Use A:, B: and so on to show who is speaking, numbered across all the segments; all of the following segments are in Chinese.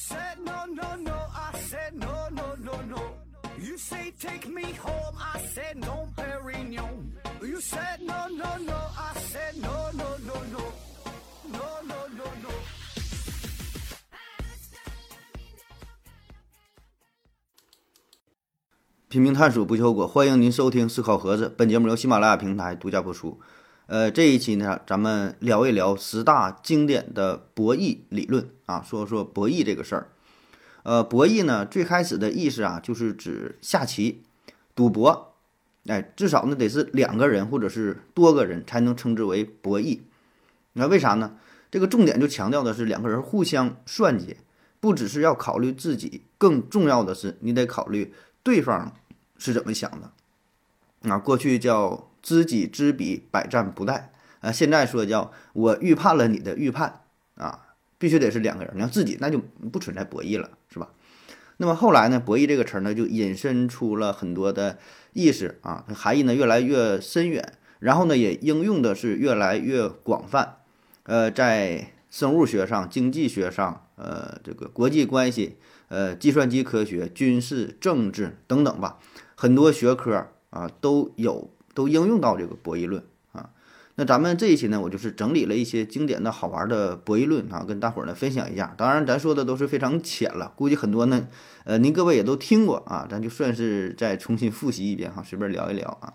A: said no, no, no. I said no, no, no, no. You say take me home. I said no, Perignon. You said no, no, no. I said no, no, no, no. No, no, no, no.
B: 拼命探索不计后果，欢迎您收听思考盒子。本节目由喜马拉雅平台独家播出。呃，这一期呢，咱们聊一聊十大经典的博弈理论啊，说说博弈这个事儿。呃，博弈呢，最开始的意思啊，就是指下棋、赌博，哎，至少呢得是两个人或者是多个人才能称之为博弈。那为啥呢？这个重点就强调的是两个人互相算计，不只是要考虑自己，更重要的是你得考虑对方是怎么想的。啊，过去叫。知己知彼，百战不殆。啊，现在说叫我预判了你的预判啊，必须得是两个人。你要自己，那就不存在博弈了，是吧？那么后来呢，博弈这个词呢，就引申出了很多的意思啊，含义呢越来越深远，然后呢也应用的是越来越广泛。呃，在生物学上、经济学上、呃这个国际关系、呃计算机科学、军事、政治等等吧，很多学科啊都有。都应用到这个博弈论啊，那咱们这一期呢，我就是整理了一些经典的好玩的博弈论啊，跟大伙儿呢分享一下。当然，咱说的都是非常浅了，估计很多呢，呃，您各位也都听过啊，咱就算是再重新复习一遍哈，随便聊一聊啊。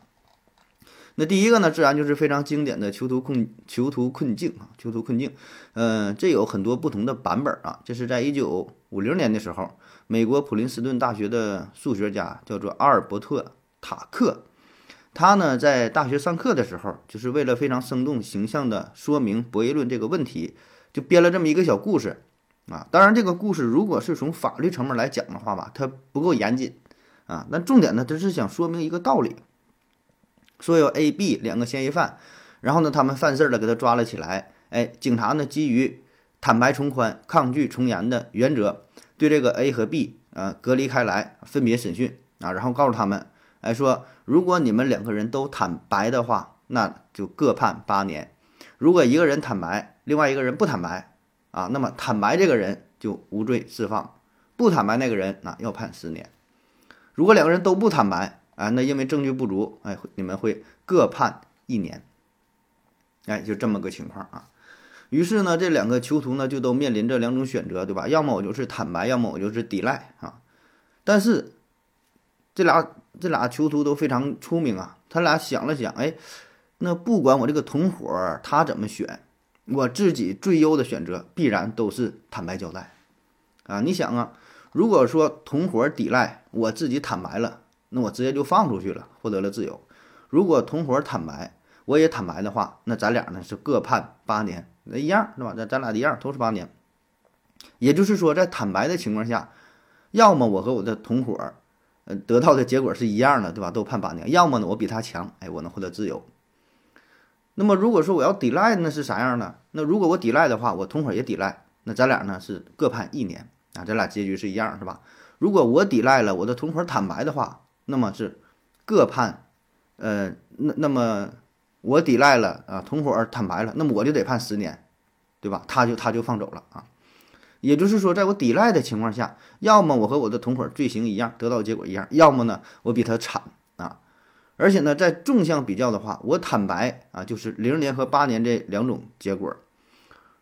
B: 那第一个呢，自然就是非常经典的囚徒困囚徒困境啊，囚徒困境，嗯，这有很多不同的版本啊。这是在一九五零年的时候，美国普林斯顿大学的数学家叫做阿尔伯特塔克。他呢，在大学上课的时候，就是为了非常生动形象地说明博弈论这个问题，就编了这么一个小故事啊。当然，这个故事如果是从法律层面来讲的话吧，它不够严谨啊。但重点呢，他是想说明一个道理：说有 A、B 两个嫌疑犯，然后呢，他们犯事儿了，给他抓了起来。哎，警察呢，基于坦白从宽、抗拒从严的原则，对这个 A 和 B 啊隔离开来，分别审讯啊，然后告诉他们。来说，如果你们两个人都坦白的话，那就各判八年；如果一个人坦白，另外一个人不坦白，啊，那么坦白这个人就无罪释放，不坦白那个人那要判十年。如果两个人都不坦白，啊，那因为证据不足，哎，你们会各判一年。哎，就这么个情况啊。于是呢，这两个囚徒呢就都面临着两种选择，对吧？要么我就是坦白，要么我就是抵赖啊。但是这俩。这俩囚徒都非常聪明啊，他俩想了想，哎，那不管我这个同伙他怎么选，我自己最优的选择必然都是坦白交代，啊，你想啊，如果说同伙抵赖，我自己坦白了，那我直接就放出去了，获得了自由；如果同伙坦白，我也坦白的话，那咱俩呢是各判八年，那一样，对吧？咱咱俩一样都是八年，也就是说，在坦白的情况下，要么我和我的同伙。呃，得到的结果是一样的，对吧？都判八年。要么呢，我比他强，哎，我能获得自由。那么如果说我要抵赖，那是啥样呢？那如果我抵赖的话，我同伙也抵赖，那咱俩呢是各判一年啊，咱俩结局是一样，是吧？如果我抵赖了，我的同伙坦白的话，那么是各判，呃，那那么我抵赖了啊，同伙坦白了，那么我就得判十年，对吧？他就他就放走了啊。也就是说，在我抵赖的情况下，要么我和我的同伙罪行一样，得到结果一样；要么呢，我比他惨啊。而且呢，在纵向比较的话，我坦白啊，就是零年和八年这两种结果；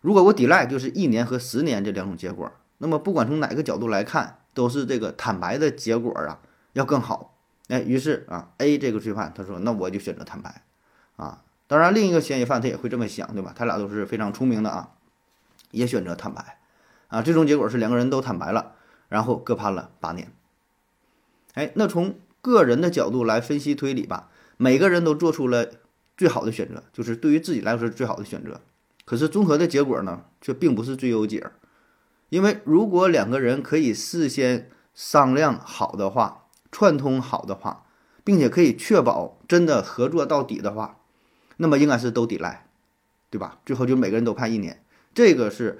B: 如果我抵赖，就是一年和十年这两种结果。那么，不管从哪个角度来看，都是这个坦白的结果啊要更好。哎，于是啊，A 这个罪犯他说：“那我就选择坦白啊。”当然，另一个嫌疑犯他也会这么想，对吧？他俩都是非常聪明的啊，也选择坦白。啊，最终结果是两个人都坦白了，然后各判了八年。哎，那从个人的角度来分析推理吧，每个人都做出了最好的选择，就是对于自己来说是最好的选择。可是综合的结果呢，却并不是最优解，因为如果两个人可以事先商量好的话，串通好的话，并且可以确保真的合作到底的话，那么应该是都抵赖，对吧？最后就每个人都判一年，这个是。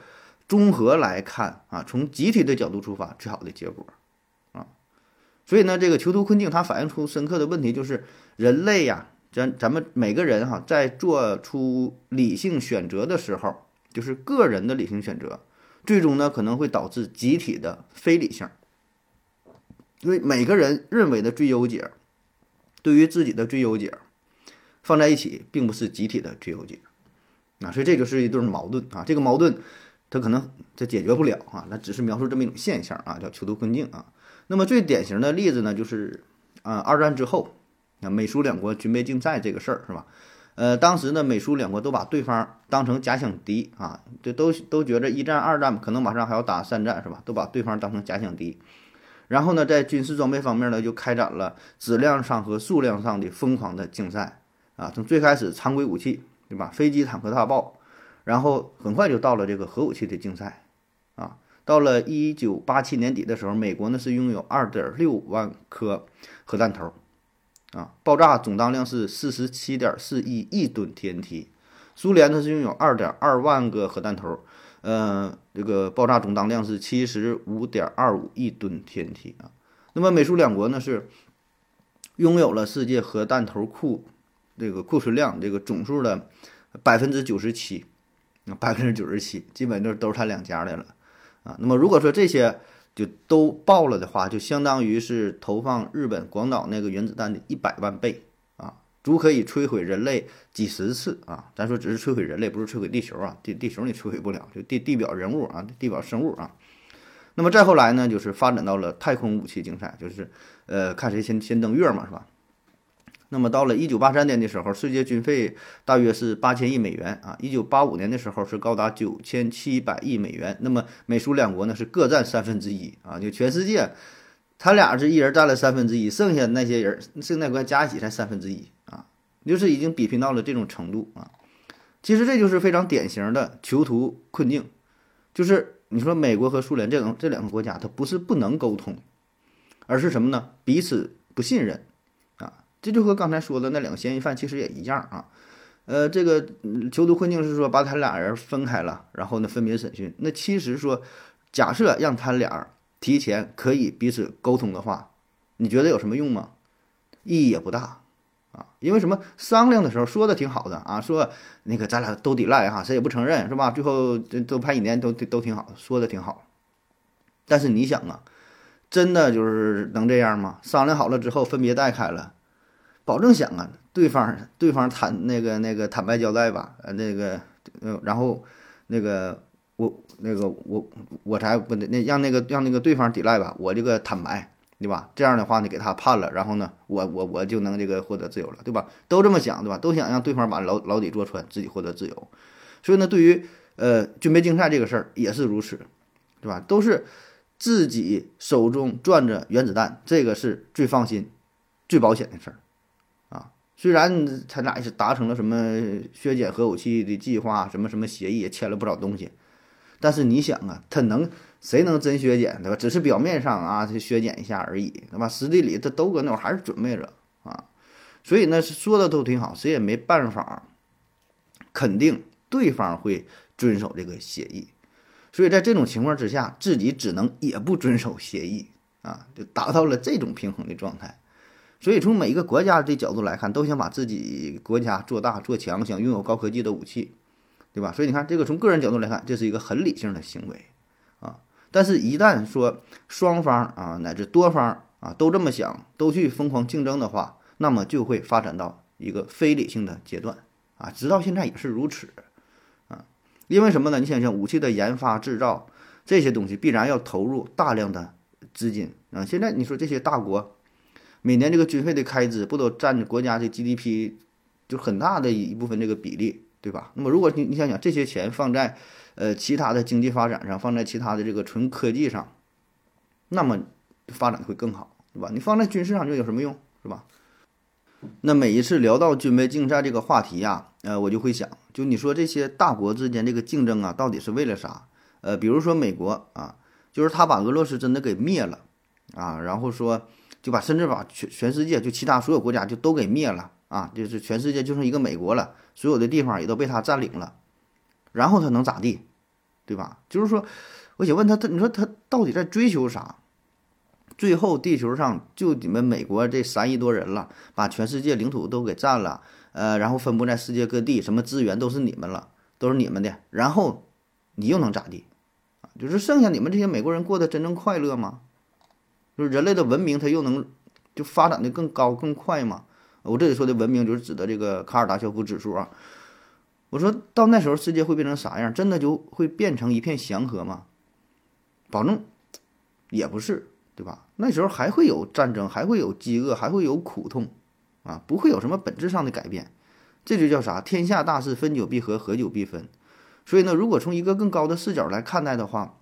B: 综合来看啊，从集体的角度出发，最好的结果啊，所以呢，这个囚徒困境它反映出深刻的问题，就是人类呀，咱咱们每个人哈，在做出理性选择的时候，就是个人的理性选择，最终呢可能会导致集体的非理性，因为每个人认为的最优解，对于自己的最优解，放在一起并不是集体的最优解，啊，所以这就是一对矛盾啊，这个矛盾它可能这解决不了啊，那只是描述这么一种现象啊，叫囚徒困境啊。那么最典型的例子呢，就是啊二战之后，啊美苏两国军备竞赛这个事儿是吧？呃，当时呢，美苏两国都把对方当成假想敌啊，这都都觉着一战、二战可能马上还要打三战，是吧？都把对方当成假想敌。然后呢，在军事装备方面呢，就开展了质量上和数量上的疯狂的竞赛啊。从最开始常规武器，对吧？飞机、坦克、大炮，然后很快就到了这个核武器的竞赛啊。到了一九八七年底的时候，美国呢是拥有二点六万颗核弹头。啊，爆炸总当量是四十七点四亿亿吨 TNT，苏联呢是拥有二点二万个核弹头，呃，这个爆炸总当量是七十五点二五亿吨 TNT 啊。那么美苏两国呢是拥有了世界核弹头库这个库存量这个总数的百分之九十七，百分之九十七，基本就都是他两家的了啊。那么如果说这些，就都爆了的话，就相当于是投放日本广岛那个原子弹的一百万倍啊，足可以摧毁人类几十次啊！咱说只是摧毁人类，不是摧毁地球啊，地地球你摧毁不了，就地地表人物啊，地表生物啊。那么再后来呢，就是发展到了太空武器竞赛，就是呃，看谁先先登月嘛，是吧？那么到了一九八三年的时候，世界军费大约是八千亿美元啊。一九八五年的时候是高达九千七百亿美元。那么美苏两国呢是各占三分之一啊，就全世界，他俩是一人占了三分之一，剩下那些人剩那国家加一起才三分之一啊，就是已经比拼到了这种程度啊。其实这就是非常典型的囚徒困境，就是你说美国和苏联这种这两个国家，它不是不能沟通，而是什么呢？彼此不信任。这就和刚才说的那两个嫌疑犯其实也一样啊，呃，这个囚徒困境是说把他俩人分开了，然后呢分别审讯。那其实说，假设让他俩提前可以彼此沟通的话，你觉得有什么用吗？意义也不大啊，因为什么？商量的时候说的挺好的啊，说那个咱俩都抵赖哈，谁也不承认是吧？最后都判一年都都挺好，说的挺好。但是你想啊，真的就是能这样吗？商量好了之后分别带开了。保证想啊，对方对方坦那个那个坦白交代吧，呃那个呃然后那个我那个我我才不那让那个让那个对方抵赖吧，我这个坦白对吧？这样的话呢给他判了，然后呢我我我就能这个获得自由了，对吧？都这么想对吧？都想让对方把牢牢底坐穿，自己获得自由。所以呢，对于呃军备竞赛这个事儿也是如此，对吧？都是自己手中攥着原子弹，这个是最放心、最保险的事儿。虽然他俩是达成了什么削减核武器的计划，什么什么协议，也签了不少东西，但是你想啊，他能谁能真削减对吧？只是表面上啊，他削减一下而已，对吧？实际里他都搁那会还是准备着啊，所以呢，说的都挺好，谁也没办法肯定对方会遵守这个协议，所以在这种情况之下，自己只能也不遵守协议啊，就达到了这种平衡的状态。所以，从每一个国家的角度来看，都想把自己国家做大做强，想拥有高科技的武器，对吧？所以你看，这个从个人角度来看，这是一个很理性的行为啊。但是，一旦说双方啊乃至多方啊都这么想，都去疯狂竞争的话，那么就会发展到一个非理性的阶段啊。直到现在也是如此啊。因为什么呢？你想想，武器的研发制造这些东西，必然要投入大量的资金啊。现在你说这些大国。每年这个军费的开支不都占着国家的 GDP 就很大的一部分这个比例，对吧？那么如果你你想想这些钱放在呃其他的经济发展上，放在其他的这个纯科技上，那么发展会更好，对吧？你放在军事上就有什么用，是吧？那每一次聊到军备竞赛这个话题呀，呃，我就会想，就你说这些大国之间这个竞争啊，到底是为了啥？呃，比如说美国啊，就是他把俄罗斯真的给灭了啊，然后说。就把甚至把全全世界就其他所有国家就都给灭了啊！就是全世界就剩一个美国了，所有的地方也都被他占领了，然后他能咋地，对吧？就是说，我想问他，他你说他到底在追求啥？最后地球上就你们美国这三亿多人了，把全世界领土都给占了，呃，然后分布在世界各地，什么资源都是你们了，都是你们的，然后你又能咋地？就是剩下你们这些美国人过得真正快乐吗？就是人类的文明它又能就发展的更高更快吗？我这里说的文明就是指的这个卡尔达肖夫指数啊。我说到那时候世界会变成啥样？真的就会变成一片祥和吗？保证也不是，对吧？那时候还会有战争，还会有饥饿，还会有苦痛，啊，不会有什么本质上的改变。这就叫啥？天下大事，分久必合，合久必分。所以呢，如果从一个更高的视角来看待的话，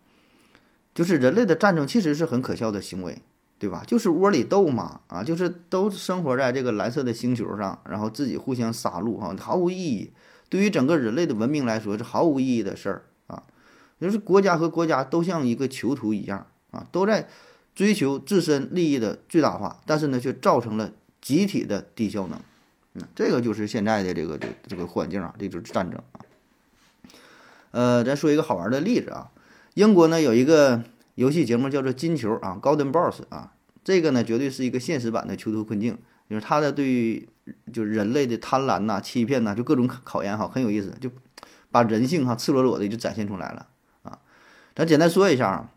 B: 就是人类的战争其实是很可笑的行为，对吧？就是窝里斗嘛，啊，就是都生活在这个蓝色的星球上，然后自己互相杀戮，哈，毫无意义。对于整个人类的文明来说是毫无意义的事儿啊！就是国家和国家都像一个囚徒一样啊，都在追求自身利益的最大化，但是呢，却造成了集体的低效能。嗯，这个就是现在的这个这这个环境啊，这就是战争啊。呃，咱说一个好玩的例子啊，英国呢有一个游戏节目叫做《金球》啊，《Golden Balls》啊，这个呢绝对是一个现实版的囚徒困境。就是他的对，就是人类的贪婪呐、欺骗呐，就各种考验哈，很有意思，就把人性哈赤裸裸的就展现出来了啊。咱简单说一下啊，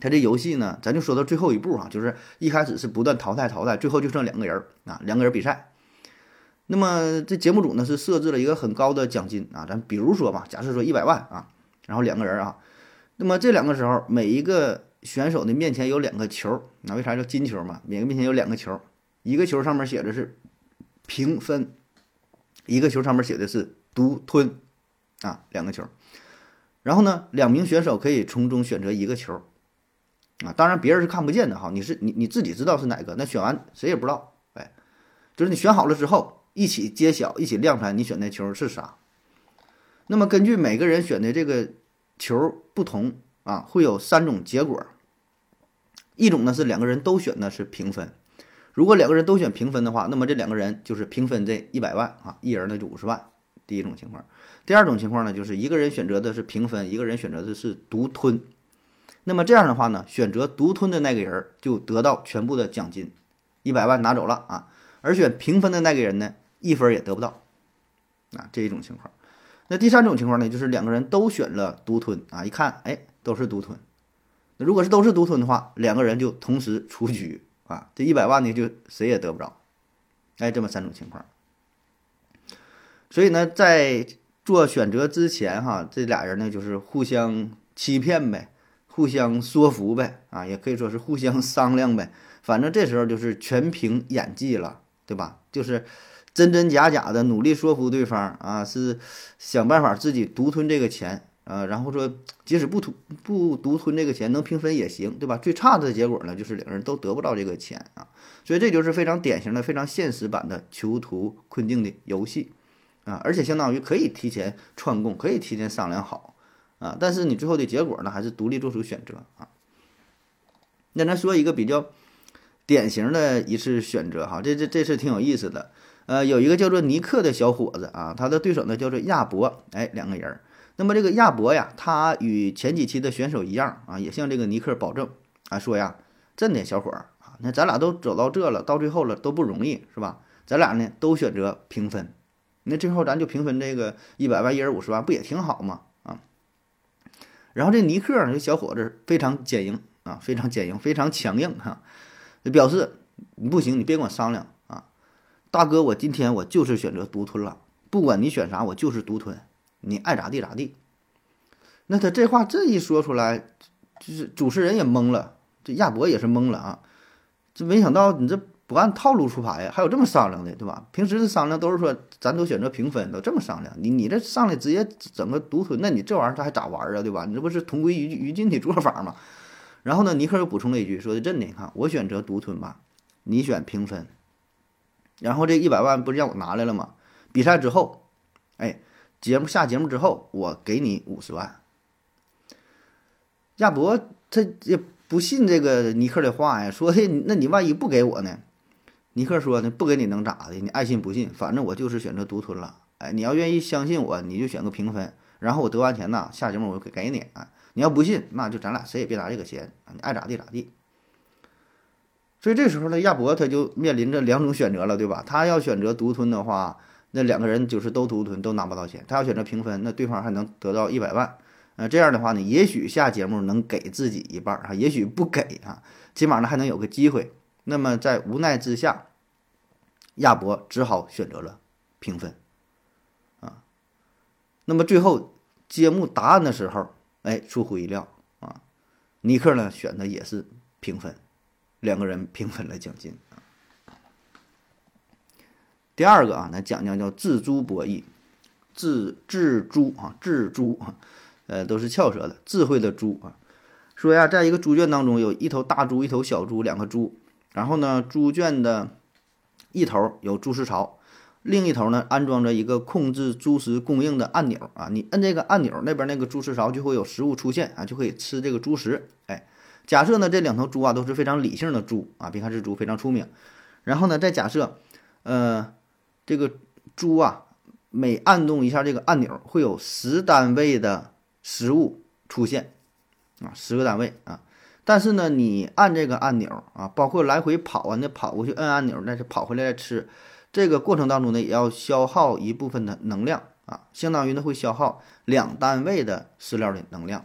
B: 他这游戏呢，咱就说到最后一步哈，就是一开始是不断淘汰淘汰，最后就剩两个人啊，两个人比赛。那么这节目组呢是设置了一个很高的奖金啊，咱比如说吧，假设说一百万啊，然后两个人啊，那么这两个时候每一个选手的面前有两个球，那为啥叫金球嘛？每个面前有两个球。一个球上面写的是平分，一个球上面写的是独吞，啊，两个球。然后呢，两名选手可以从中选择一个球，啊，当然别人是看不见的哈，你是你你自己知道是哪个。那选完谁也不知道，哎，就是你选好了之后一起揭晓，一起亮出来你选那球是啥。那么根据每个人选的这个球不同啊，会有三种结果。一种呢是两个人都选的是平分。如果两个人都选平分的话，那么这两个人就是平分这一百万啊，一人呢就五十万。第一种情况，第二种情况呢，就是一个人选择的是平分，一个人选择的是独吞。那么这样的话呢，选择独吞的那个人就得到全部的奖金，一百万拿走了啊。而选平分的那个人呢，一分也得不到啊。这一种情况。那第三种情况呢，就是两个人都选了独吞啊，一看，哎，都是独吞。那如果是都是独吞的话，两个人就同时出局。啊，这一百万呢，就谁也得不着，哎，这么三种情况。所以呢，在做选择之前，哈，这俩人呢就是互相欺骗呗，互相说服呗，啊，也可以说是互相 商量呗。反正这时候就是全凭演技了，对吧？就是真真假假的努力说服对方啊，是想办法自己独吞这个钱。啊，然后说，即使不吞不独吞这个钱，能平分也行，对吧？最差的结果呢，就是两个人都得不到这个钱啊。所以这就是非常典型的、非常现实版的囚徒困境的游戏啊。而且相当于可以提前串供，可以提前商量好啊。但是你最后的结果呢，还是独立做出选择啊。那咱说一个比较典型的一次选择哈，这这这次挺有意思的。呃，有一个叫做尼克的小伙子啊，他的对手呢叫做亚伯，哎，两个人。那么这个亚伯呀，他与前几期的选手一样啊，也向这个尼克保证啊，说呀，真的小伙儿啊，那咱俩都走到这了，到最后了都不容易是吧？咱俩呢都选择平分，那最后咱就平分这个一百万，一人五十万，不也挺好吗？啊？然后这尼克这小伙子非常坚硬啊，非常坚硬，非常强硬哈，表示不行，你别跟我商量，大哥，我今天我就是选择独吞了，不管你选啥，我就是独吞。你爱咋地咋地，那他这话这一说出来，就是主持人也懵了，这亚伯也是懵了啊，这没想到你这不按套路出牌呀，还有这么商量的，对吧？平时的商量都是说咱都选择平分，都这么商量，你你这上来直接整个独吞，那你这玩意儿他还咋玩啊，对吧？你这不是同归于于尽的做法吗？然后呢，尼克又补充了一句，说的真的，你看我选择独吞吧，你选平分，然后这一百万不是让我拿来了吗？比赛之后，哎。节目下节目之后，我给你五十万。亚伯他也不信这个尼克的话呀，说的那你万一不给我呢？尼克说呢，不给你能咋的？你爱信不信，反正我就是选择独吞了。哎，你要愿意相信我，你就选个平分，然后我得完钱呐，下节目我就给给你啊。你要不信，那就咱俩谁也别拿这个钱，你爱咋地咋地。所以这时候呢，亚伯他就面临着两种选择了，对吧？他要选择独吞的话。那两个人就是都独吞，都拿不到钱。他要选择平分，那对方还能得到一百万，呃，这样的话呢，也许下节目能给自己一半儿啊，也许不给啊，起码呢还能有个机会。那么在无奈之下，亚伯只好选择了平分啊。那么最后揭幕答案的时候，哎，出乎意料啊，尼克呢选的也是平分，两个人平分了奖金。第二个啊，来讲讲叫锱猪博弈，锱锱猪啊，锱猪啊，呃，都是翘舌的，智慧的猪啊。说呀，在一个猪圈当中，有一头大猪，一头小猪，两个猪。然后呢，猪圈的一头有猪食槽，另一头呢安装着一个控制猪食供应的按钮啊。你摁这个按钮，那边那个猪食槽就会有食物出现啊，就可以吃这个猪食。哎，假设呢这两头猪啊都是非常理性的猪啊，别看这猪非常聪明。然后呢，再假设，呃。这个猪啊，每按动一下这个按钮，会有十单位的食物出现，啊，十个单位啊。但是呢，你按这个按钮啊，包括来回跑啊，那跑过去摁按钮，那是跑回来再吃，这个过程当中呢，也要消耗一部分的能量啊，相当于呢会消耗两单位的饲料的能量。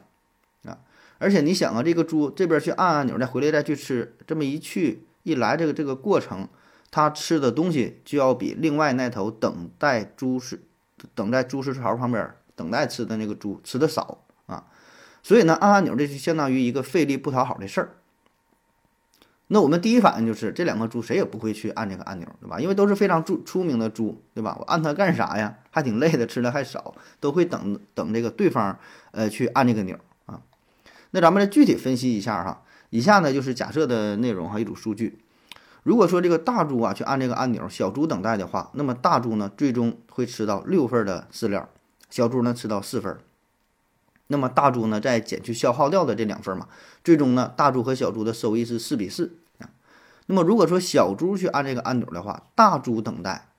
B: 而且你想啊，这个猪这边去按按钮，再回来再去吃，这么一去一来，这个这个过程。它吃的东西就要比另外那头等待猪食、等待猪食槽旁边等待吃的那个猪吃的少啊，所以呢，按按钮这就相当于一个费力不讨好的事儿。那我们第一反应就是这两个猪谁也不会去按这个按钮，对吧？因为都是非常出出名的猪，对吧？我按它干啥呀？还挺累的，吃的还少，都会等等这个对方呃去按这个钮。那咱们来具体分析一下哈，以下呢就是假设的内容哈，一组数据。如果说这个大猪啊去按这个按钮，小猪等待的话，那么大猪呢最终会吃到六份的饲料，小猪呢吃到四份。那么大猪呢再减去消耗掉的这两份嘛，最终呢大猪和小猪的收益是四比四啊。那么如果说小猪去按这个按钮的话，大猪等待，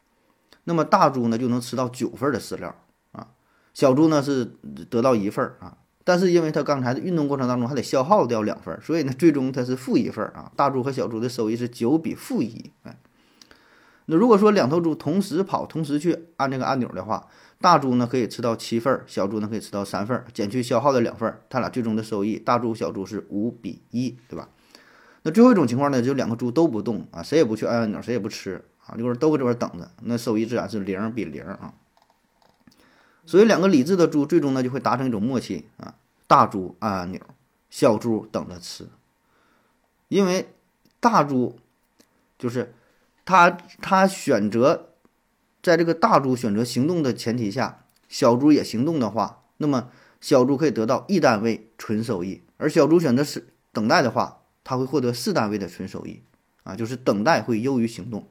B: 那么大猪呢就能吃到九份的饲料啊，小猪呢是得到一份啊。但是因为它刚才的运动过程当中还得消耗掉两份，所以呢，最终它是负一份啊。大猪和小猪的收益是九比负一。哎，那如果说两头猪同时跑，同时去按这个按钮的话，大猪呢可以吃到七份，小猪呢可以吃到三份，减去消耗的两份，它俩最终的收益，大猪小猪是五比一，对吧？那最后一种情况呢，就两个猪都不动啊，谁也不去按按钮，谁也不吃啊，就是都搁这边等着，那收益自然是零比零啊。所以，两个理智的猪最终呢就会达成一种默契啊，大猪按按钮，小猪等着吃。因为大猪就是他他选择在这个大猪选择行动的前提下，小猪也行动的话，那么小猪可以得到一单位纯收益，而小猪选择是等待的话，它会获得四单位的纯收益啊，就是等待会优于行动。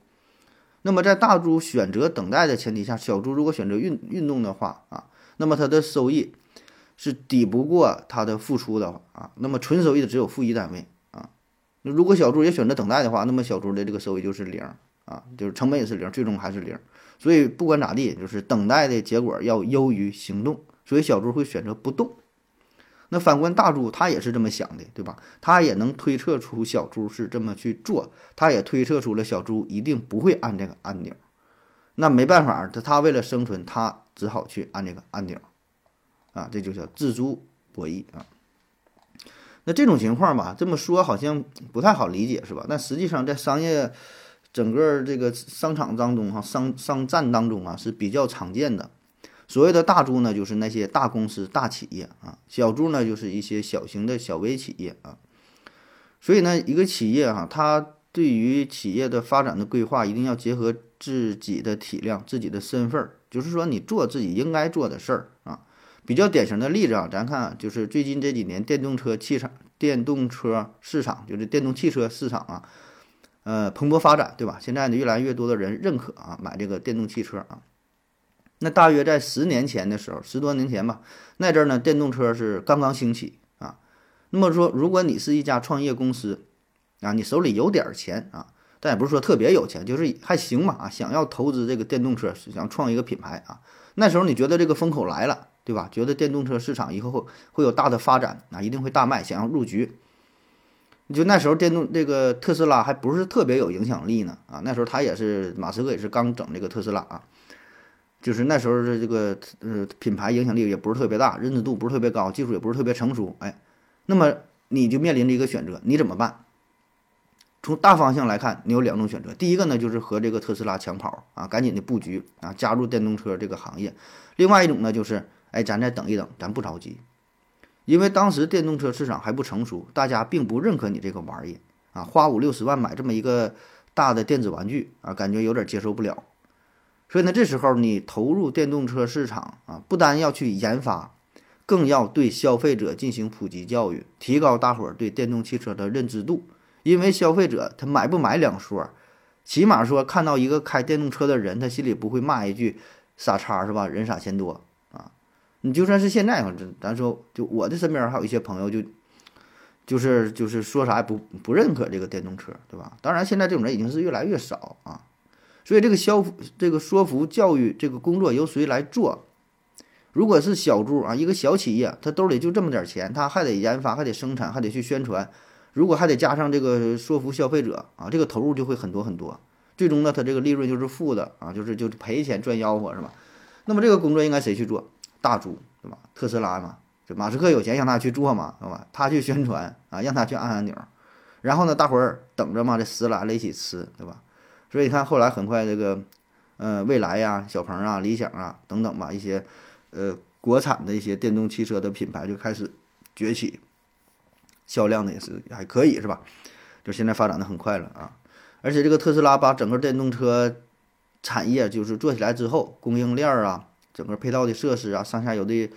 B: 那么在大猪选择等待的前提下，小猪如果选择运运动的话啊，那么它的收益是抵不过它的付出的啊。那么纯收益的只有负一单位啊。那如果小猪也选择等待的话，那么小猪的这个收益就是零啊，就是成本也是零，最终还是零。所以不管咋地，就是等待的结果要优于行动，所以小猪会选择不动。那反观大猪，他也是这么想的，对吧？他也能推测出小猪是这么去做，他也推测出了小猪一定不会按这个按钮。那没办法，他他为了生存，他只好去按这个按钮，啊，这就叫自猪博弈啊。那这种情况吧，这么说好像不太好理解，是吧？但实际上在商业整个这个商场当中，哈，商商战当中啊，是比较常见的。所谓的大猪呢，就是那些大公司、大企业啊；小猪呢，就是一些小型的小微企业啊。所以呢，一个企业哈，它对于企业的发展的规划，一定要结合自己的体量、自己的身份儿，就是说你做自己应该做的事儿啊。比较典型的例子啊，咱看就是最近这几年电动车汽车、电动车市场，就是电动汽车市场啊，呃，蓬勃发展，对吧？现在呢，越来越多的人认可啊，买这个电动汽车啊。那大约在十年前的时候，十多年前吧，那阵儿呢，电动车是刚刚兴起啊。那么说，如果你是一家创业公司啊，你手里有点钱啊，但也不是说特别有钱，就是还行嘛啊，想要投资这个电动车，想创一个品牌啊，那时候你觉得这个风口来了，对吧？觉得电动车市场以后会会有大的发展啊，一定会大卖，想要入局。你就那时候，电动这个特斯拉还不是特别有影响力呢啊，那时候他也是马斯克也是刚整这个特斯拉啊。就是那时候的这个呃品牌影响力也不是特别大，认知度不是特别高，技术也不是特别成熟，哎，那么你就面临着一个选择，你怎么办？从大方向来看，你有两种选择。第一个呢，就是和这个特斯拉抢跑啊，赶紧的布局啊，加入电动车这个行业。另外一种呢，就是哎，咱再等一等，咱不着急，因为当时电动车市场还不成熟，大家并不认可你这个玩意啊，花五六十万买这么一个大的电子玩具啊，感觉有点接受不了。所以呢，这时候你投入电动车市场啊，不单要去研发，更要对消费者进行普及教育，提高大伙儿对电动汽车的认知度。因为消费者他买不买两说，起码说看到一个开电动车的人，他心里不会骂一句傻叉是吧？人傻钱多啊！你就算是现在，咱咱说，就我的身边还有一些朋友，就就是就是说啥也不不认可这个电动车，对吧？当然，现在这种人已经是越来越少啊。所以这个消这个说服教育这个工作由谁来做？如果是小猪啊，一个小企业，他兜里就这么点钱，他还得研发，还得生产，还得去宣传。如果还得加上这个说服消费者啊，这个投入就会很多很多，最终呢，它这个利润就是负的啊，就是就赔钱赚吆喝是吧？那么这个工作应该谁去做？大猪对吧？特斯拉嘛，就马斯克有钱让他去做嘛，对吧？他去宣传啊，让他去按按钮，然后呢，大伙儿等着嘛，这食来了一起吃，对吧？所以你看后来很快这个，呃，蔚来呀、小鹏啊、理想啊等等吧，一些呃国产的一些电动汽车的品牌就开始崛起。销量呢也是还可以是吧？就现在发展的很快了啊！而且这个特斯拉把整个电动车产业就是做起来之后，供应链啊，整个配套的设施啊，上下游的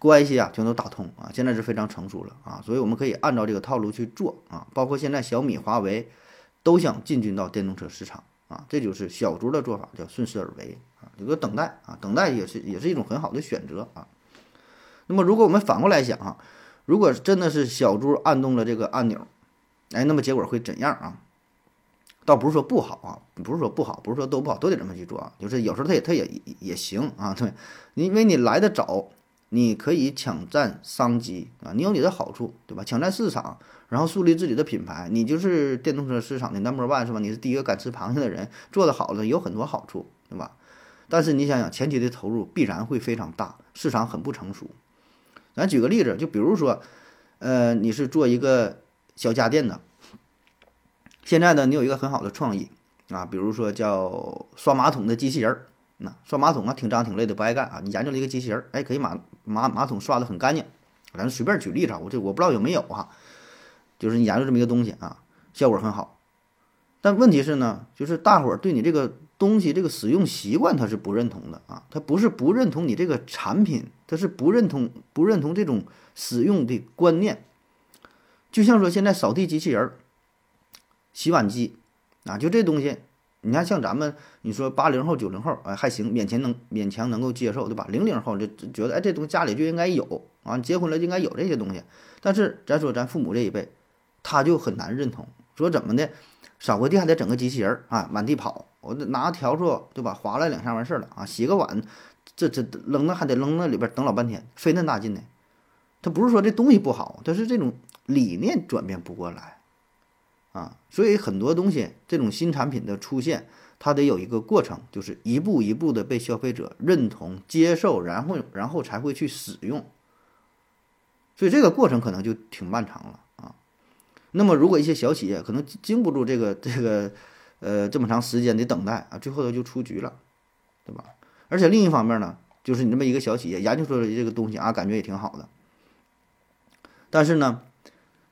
B: 关系啊，全都打通啊！现在是非常成熟了啊！所以我们可以按照这个套路去做啊！包括现在小米、华为都想进军到电动车市场啊！这就是小猪的做法，叫顺势而为啊！有个等待啊，等待也是也是一种很好的选择啊！那么如果我们反过来想啊？如果真的是小猪按动了这个按钮，哎，那么结果会怎样啊？倒不是说不好啊，不是说不好，不是说都不好，都得这么去做啊。就是有时候它也它也也行啊，对，因为你来的早，你可以抢占商机啊，你有你的好处，对吧？抢占市场，然后树立自己的品牌，你就是电动车市场的 number one 是吧？你是第一个敢吃螃蟹的人，做的好了有很多好处，对吧？但是你想想，前期的投入必然会非常大，市场很不成熟。咱举个例子，就比如说，呃，你是做一个小家电的，现在呢，你有一个很好的创意啊，比如说叫刷马桶的机器人儿，那刷马桶啊挺脏挺累的不爱干啊，你研究了一个机器人儿，哎，可以马马马桶刷的很干净，咱随便举例子，我这我不知道有没有哈，就是你研究这么一个东西啊，效果很好，但问题是呢，就是大伙儿对你这个。东西这个使用习惯他是不认同的啊，他不是不认同你这个产品，他是不认同不认同这种使用的观念。就像说现在扫地机器人、洗碗机啊，就这东西，你看像咱们你说八零后、九零后哎还行，勉强能勉强能够接受对吧？零零后就觉得哎这东西家里就应该有啊，结婚了就应该有这些东西。但是咱说咱父母这一辈，他就很难认同，说怎么的？扫个地还得整个机器人啊，满地跑，我拿笤帚对吧，划拉两下完事儿了啊。洗个碗，这这扔那还得扔那里边等老半天，费那大劲呢。他不是说这东西不好，他是这种理念转变不过来啊。所以很多东西，这种新产品的出现，它得有一个过程，就是一步一步的被消费者认同、接受，然后然后才会去使用。所以这个过程可能就挺漫长了。那么，如果一些小企业可能经不住这个这个，呃，这么长时间的等待啊，最后它就出局了，对吧？而且另一方面呢，就是你这么一个小企业研究出来这个东西啊，感觉也挺好的，但是呢，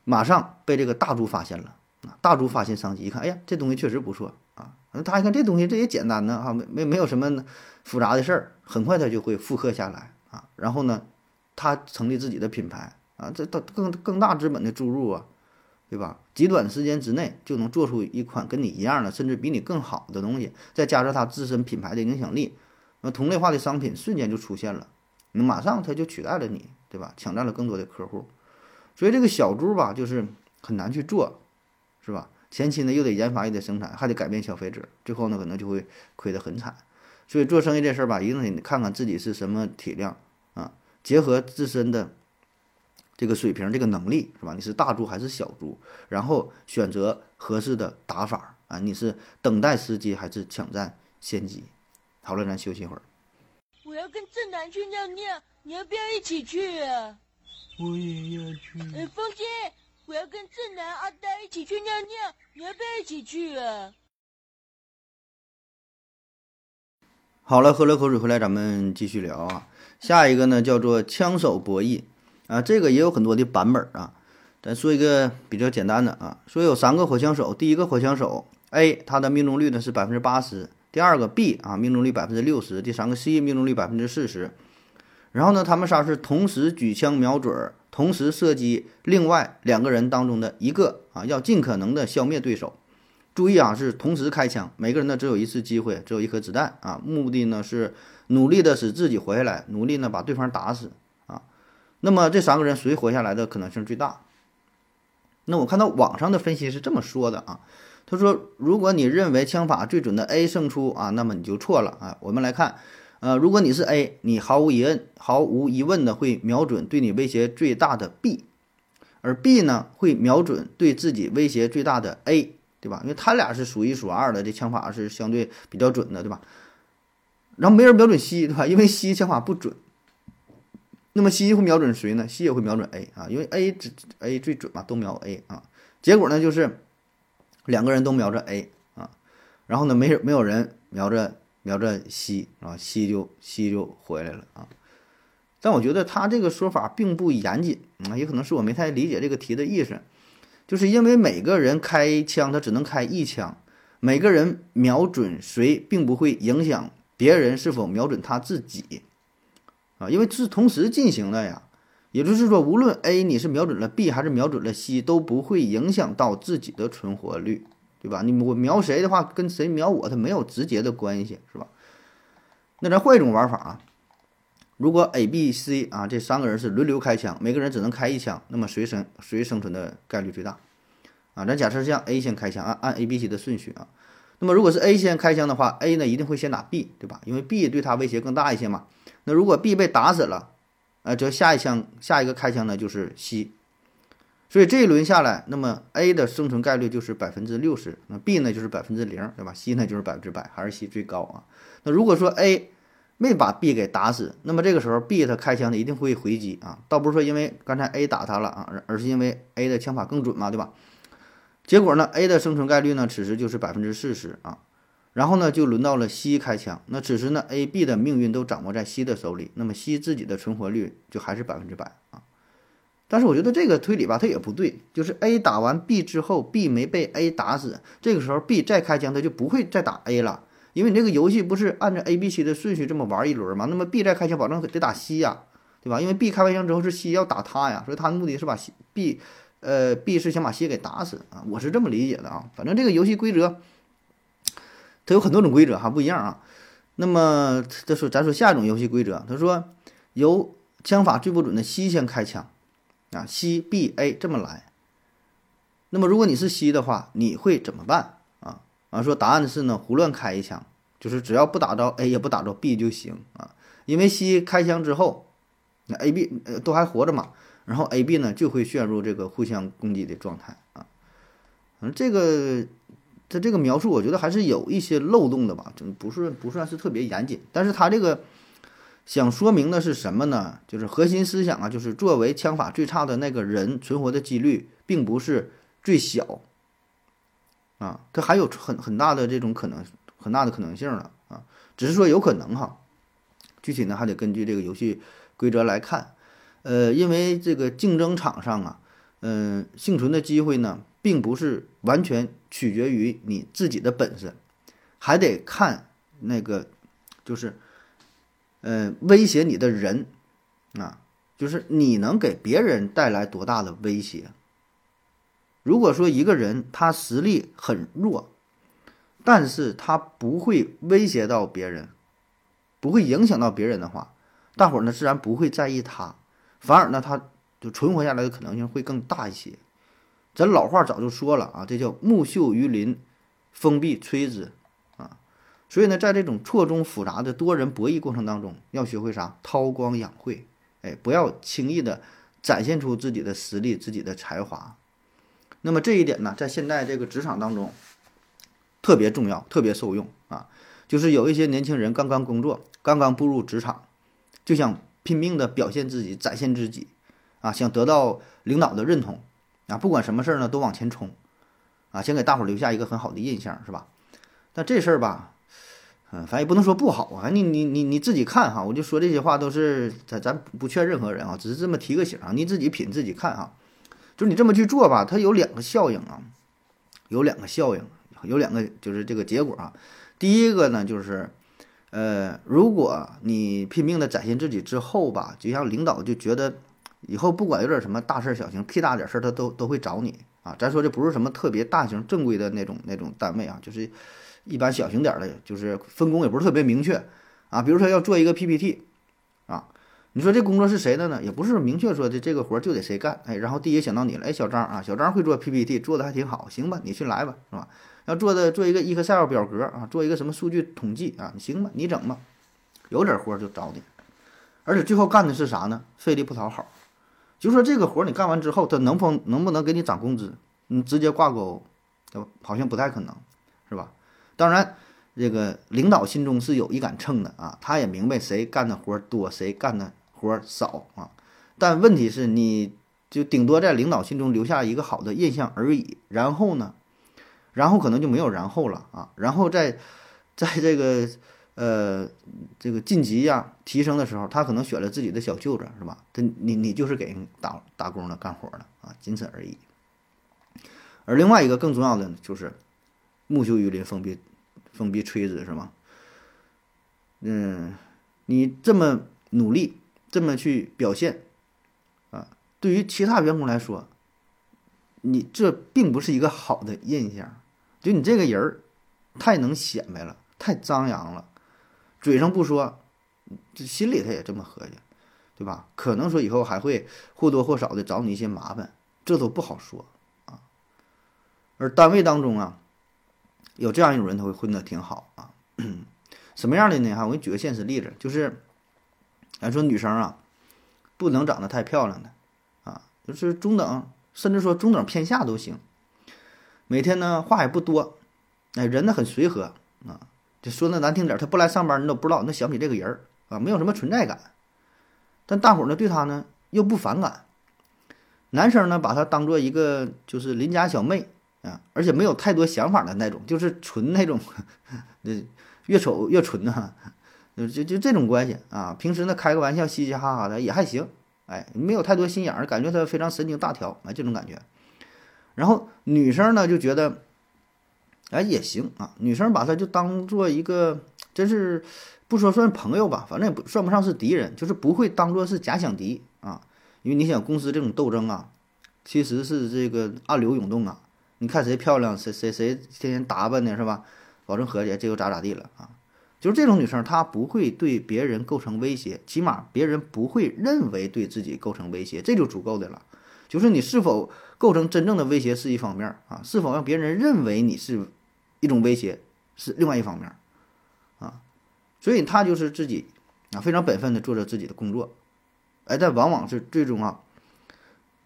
B: 马上被这个大猪发现了啊，大猪发现商机，一看，哎呀，这东西确实不错啊，那他一看这东西这也简单呢啊，没没没有什么复杂的事儿，很快他就会复刻下来啊，然后呢，他成立自己的品牌啊，这到更更大资本的注入啊。对吧？极短时间之内就能做出一款跟你一样的，甚至比你更好的东西，再加上它自身品牌的影响力，那同类化的商品瞬间就出现了，那马上它就取代了你，对吧？抢占了更多的客户。所以这个小猪吧，就是很难去做，是吧？前期呢又得研发，又得生产，还得改变消费者，最后呢可能就会亏得很惨。所以做生意这事儿吧，一定得看看自己是什么体量啊，结合自身的。这个水平，这个能力是吧？你是大猪还是小猪？然后选择合适的打法啊！你是等待时机还是抢占先机？好了，咱休息一会儿。
C: 我要跟正南去尿尿，你要不要一起去啊？
D: 我也要去。
C: 呃，风姐，我要跟正南、阿呆一起去尿尿，你要不要一起去啊？
B: 好了，喝了口水回来，咱们继续聊啊。下一个呢叫做枪手博弈啊，这个也有很多的版本啊。咱说一个比较简单的啊，说有三个火枪手，第一个火枪手 A，他的命中率呢是百分之八十；第二个 B 啊，命中率百分之六十；第三个 C 命中率百分之四十。然后呢，他们仨是同时举枪瞄准，同时射击另外两个人当中的一个啊，要尽可能的消灭对手。注意啊，是同时开枪，每个人呢只有一次机会，只有一颗子弹啊。目的呢是努力的使自己活下来，努力呢把对方打死。那么这三个人谁活下来的可能性最大？那我看到网上的分析是这么说的啊，他说如果你认为枪法最准的 A 胜出啊，那么你就错了啊。我们来看，呃，如果你是 A，你毫无疑问、毫无疑问的会瞄准对你威胁最大的 B，而 B 呢会瞄准对自己威胁最大的 A。对吧？因为他俩是数一数二的，这枪法是相对比较准的，对吧？然后没人瞄准 C，对吧？因为 C 枪法不准。那么 C 会瞄准谁呢？C 也会瞄准 A 啊，因为 A 只 A 最准嘛，都瞄 A 啊。结果呢，就是两个人都瞄着 A 啊，然后呢，没没有人瞄着瞄着 C 啊，C 就 C 就回来了啊。但我觉得他这个说法并不严谨啊，也可能是我没太理解这个题的意思。就是因为每个人开枪，他只能开一枪，每个人瞄准谁，并不会影响别人是否瞄准他自己，啊，因为是同时进行的呀。也就是说，无论 A 你是瞄准了 B 还是瞄准了 C，都不会影响到自己的存活率，对吧？你我瞄谁的话，跟谁瞄我，它没有直接的关系，是吧？那咱换一种玩法啊，如果 A、B、C 啊这三个人是轮流开枪，每个人只能开一枪，那么谁生谁生存的概率最大？啊，咱假设是让 A 先开枪，按按 A、B、C 的顺序啊。那么如果是 A 先开枪的话，A 呢一定会先打 B，对吧？因为 B 对他威胁更大一些嘛。那如果 B 被打死了，呃，则下一枪下一个开枪呢就是 C。所以这一轮下来，那么 A 的生存概率就是百分之六十，那 B 呢就是百分之零，对吧？C 呢就是百分之百，还是 C 最高啊？那如果说 A 没把 B 给打死，那么这个时候 B 他开枪呢一定会回击啊，倒不是说因为刚才 A 打他了啊，而而是因为 A 的枪法更准嘛，对吧？结果呢，A 的生存概率呢此时就是百分之四十啊，然后呢就轮到了 C 开枪，那此时呢 A、B 的命运都掌握在 C 的手里，那么 C 自己的存活率就还是百分之百啊。但是我觉得这个推理吧，它也不对，就是 A 打完 B 之后，B 没被 A 打死，这个时候 B 再开枪，他就不会再打 A 了。因为你这个游戏不是按照 A、B、C 的顺序这么玩一轮吗？那么 B 再开枪，保证得打 C 呀，对吧？因为 B 开完枪之后是 C 要打他呀，所以他的目的是把 B，呃，B 是想把 C 给打死啊，我是这么理解的啊。反正这个游戏规则，它有很多种规则哈，不一样啊。那么他说，咱说下一种游戏规则，他说由枪法最不准的 C 先开枪啊，C、B、A 这么来。那么如果你是 C 的话，你会怎么办？啊，啊说答案是呢，胡乱开一枪，就是只要不打着 A 也不打着 B 就行啊。因为 C 开枪之后，那 A、B 都还活着嘛，然后 A、B 呢就会陷入这个互相攻击的状态啊。嗯，这个他这个描述我觉得还是有一些漏洞的吧，就不是不算是特别严谨。但是他这个想说明的是什么呢？就是核心思想啊，就是作为枪法最差的那个人存活的几率并不是最小。啊，他还有很很大的这种可能，很大的可能性了啊，只是说有可能哈，具体呢还得根据这个游戏规则来看，呃，因为这个竞争场上啊，嗯，幸存的机会呢，并不是完全取决于你自己的本事，还得看那个就是，呃，威胁你的人啊，就是你能给别人带来多大的威胁。如果说一个人他实力很弱，但是他不会威胁到别人，不会影响到别人的话，大伙儿呢自然不会在意他，反而呢他就存活下来的可能性会更大一些。咱老话早就说了啊，这叫木秀于林，风必摧之啊。所以呢，在这种错综复杂的多人博弈过程当中，要学会啥？韬光养晦，哎，不要轻易的展现出自己的实力、自己的才华。那么这一点呢，在现在这个职场当中特别重要，特别受用啊！就是有一些年轻人刚刚工作，刚刚步入职场，就想拼命的表现自己，展现自己，啊，想得到领导的认同，啊，不管什么事儿呢都往前冲，啊，先给大伙儿留下一个很好的印象，是吧？但这事儿吧，嗯，反正也不能说不好啊，你你你你自己看哈，我就说这些话都是咱咱不劝任何人啊，只是这么提个醒啊，你自己品自己看啊，就是你这么去做吧，它有两个效应啊，有两个效应，有两个就是这个结果啊。第一个呢，就是，呃，如果你拼命的展现自己之后吧，就像领导就觉得以后不管有点什么大事儿小情，屁大点事儿他都都会找你啊。咱说这不是什么特别大型正规的那种那种单位啊，就是一般小型点儿的，就是分工也不是特别明确啊。比如说要做一个 PPT 啊，你说这工作是谁的呢？也不是明确说的这个活就得谁干，哎，然后第一想到你了，哎，小张啊，小张会做 PPT，做的还挺好，行吧，你去来吧，是吧？要做的做一个 Excel 表格啊，做一个什么数据统计啊，你行吧，你整吧，有点活就找你，而且最后干的是啥呢？费力不讨好，就说这个活儿你干完之后，他能否能不能给你涨工资？你直接挂钩，对吧？好像不太可能，是吧？当然，这个领导心中是有一杆秤的啊，他也明白谁干的活儿多，谁干的活儿少啊。但问题是，你就顶多在领导心中留下一个好的印象而已，然后呢？然后可能就没有然后了啊，然后在，在这个呃这个晋级呀、提升的时候，他可能选了自己的小舅子，是吧？他你你就是给人打打工的、干活的啊，仅此而已。而另外一个更重要的就是木秀于林，风必风必摧之，是吗？嗯，你这么努力，这么去表现啊，对于其他员工来说，你这并不是一个好的印象。就你这个人儿，太能显摆了，太张扬了，嘴上不说，这心里他也这么合计，对吧？可能说以后还会或多或少的找你一些麻烦，这都不好说啊。而单位当中啊，有这样一种人，他会混得挺好啊。什么样的呢？哈，我给你举个现实例子，就是咱说女生啊，不能长得太漂亮的啊，就是中等，甚至说中等偏下都行。每天呢话也不多，哎，人呢很随和啊，就说那难听点，他不来上班，你都不知道那想起这个人儿啊，没有什么存在感。但大伙儿呢对他呢又不反感，男生呢把他当做一个就是邻家小妹啊，而且没有太多想法的那种，就是纯那种，呃，越丑越纯呐，就就就这种关系啊。平时呢开个玩笑，嘻嘻哈哈的也还行，哎，没有太多心眼儿，感觉他非常神经大条，哎，这种感觉。然后女生呢就觉得，哎也行啊，女生把他就当做一个，真是不说算朋友吧，反正也不算不上是敌人，就是不会当做是假想敌啊。因为你想公司这种斗争啊，其实是这个暗流涌动啊。你看谁漂亮，谁谁谁天天打扮的是吧？保证和谐，这又咋咋地了啊？就是这种女生，她不会对别人构成威胁，起码别人不会认为对自己构成威胁，这就足够的了。就是你是否构成真正的威胁是一方面啊，是否让别人认为你是一种威胁是另外一方面啊，所以他就是自己啊非常本分的做着自己的工作，哎，但往往是最终啊，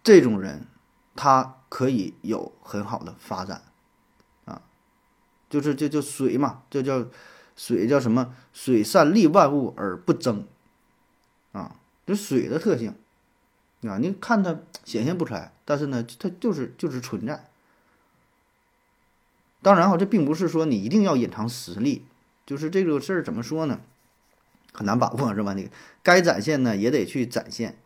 B: 这种人他可以有很好的发展啊，就是这叫水嘛，这叫水叫什么？水善利万物而不争啊，这水的特性。啊，你看它显现不出来，但是呢，它就是就是存在。当然哈，这并不是说你一定要隐藏实力，就是这个事儿怎么说呢？很难把握是吧？你该展现呢也得去展现，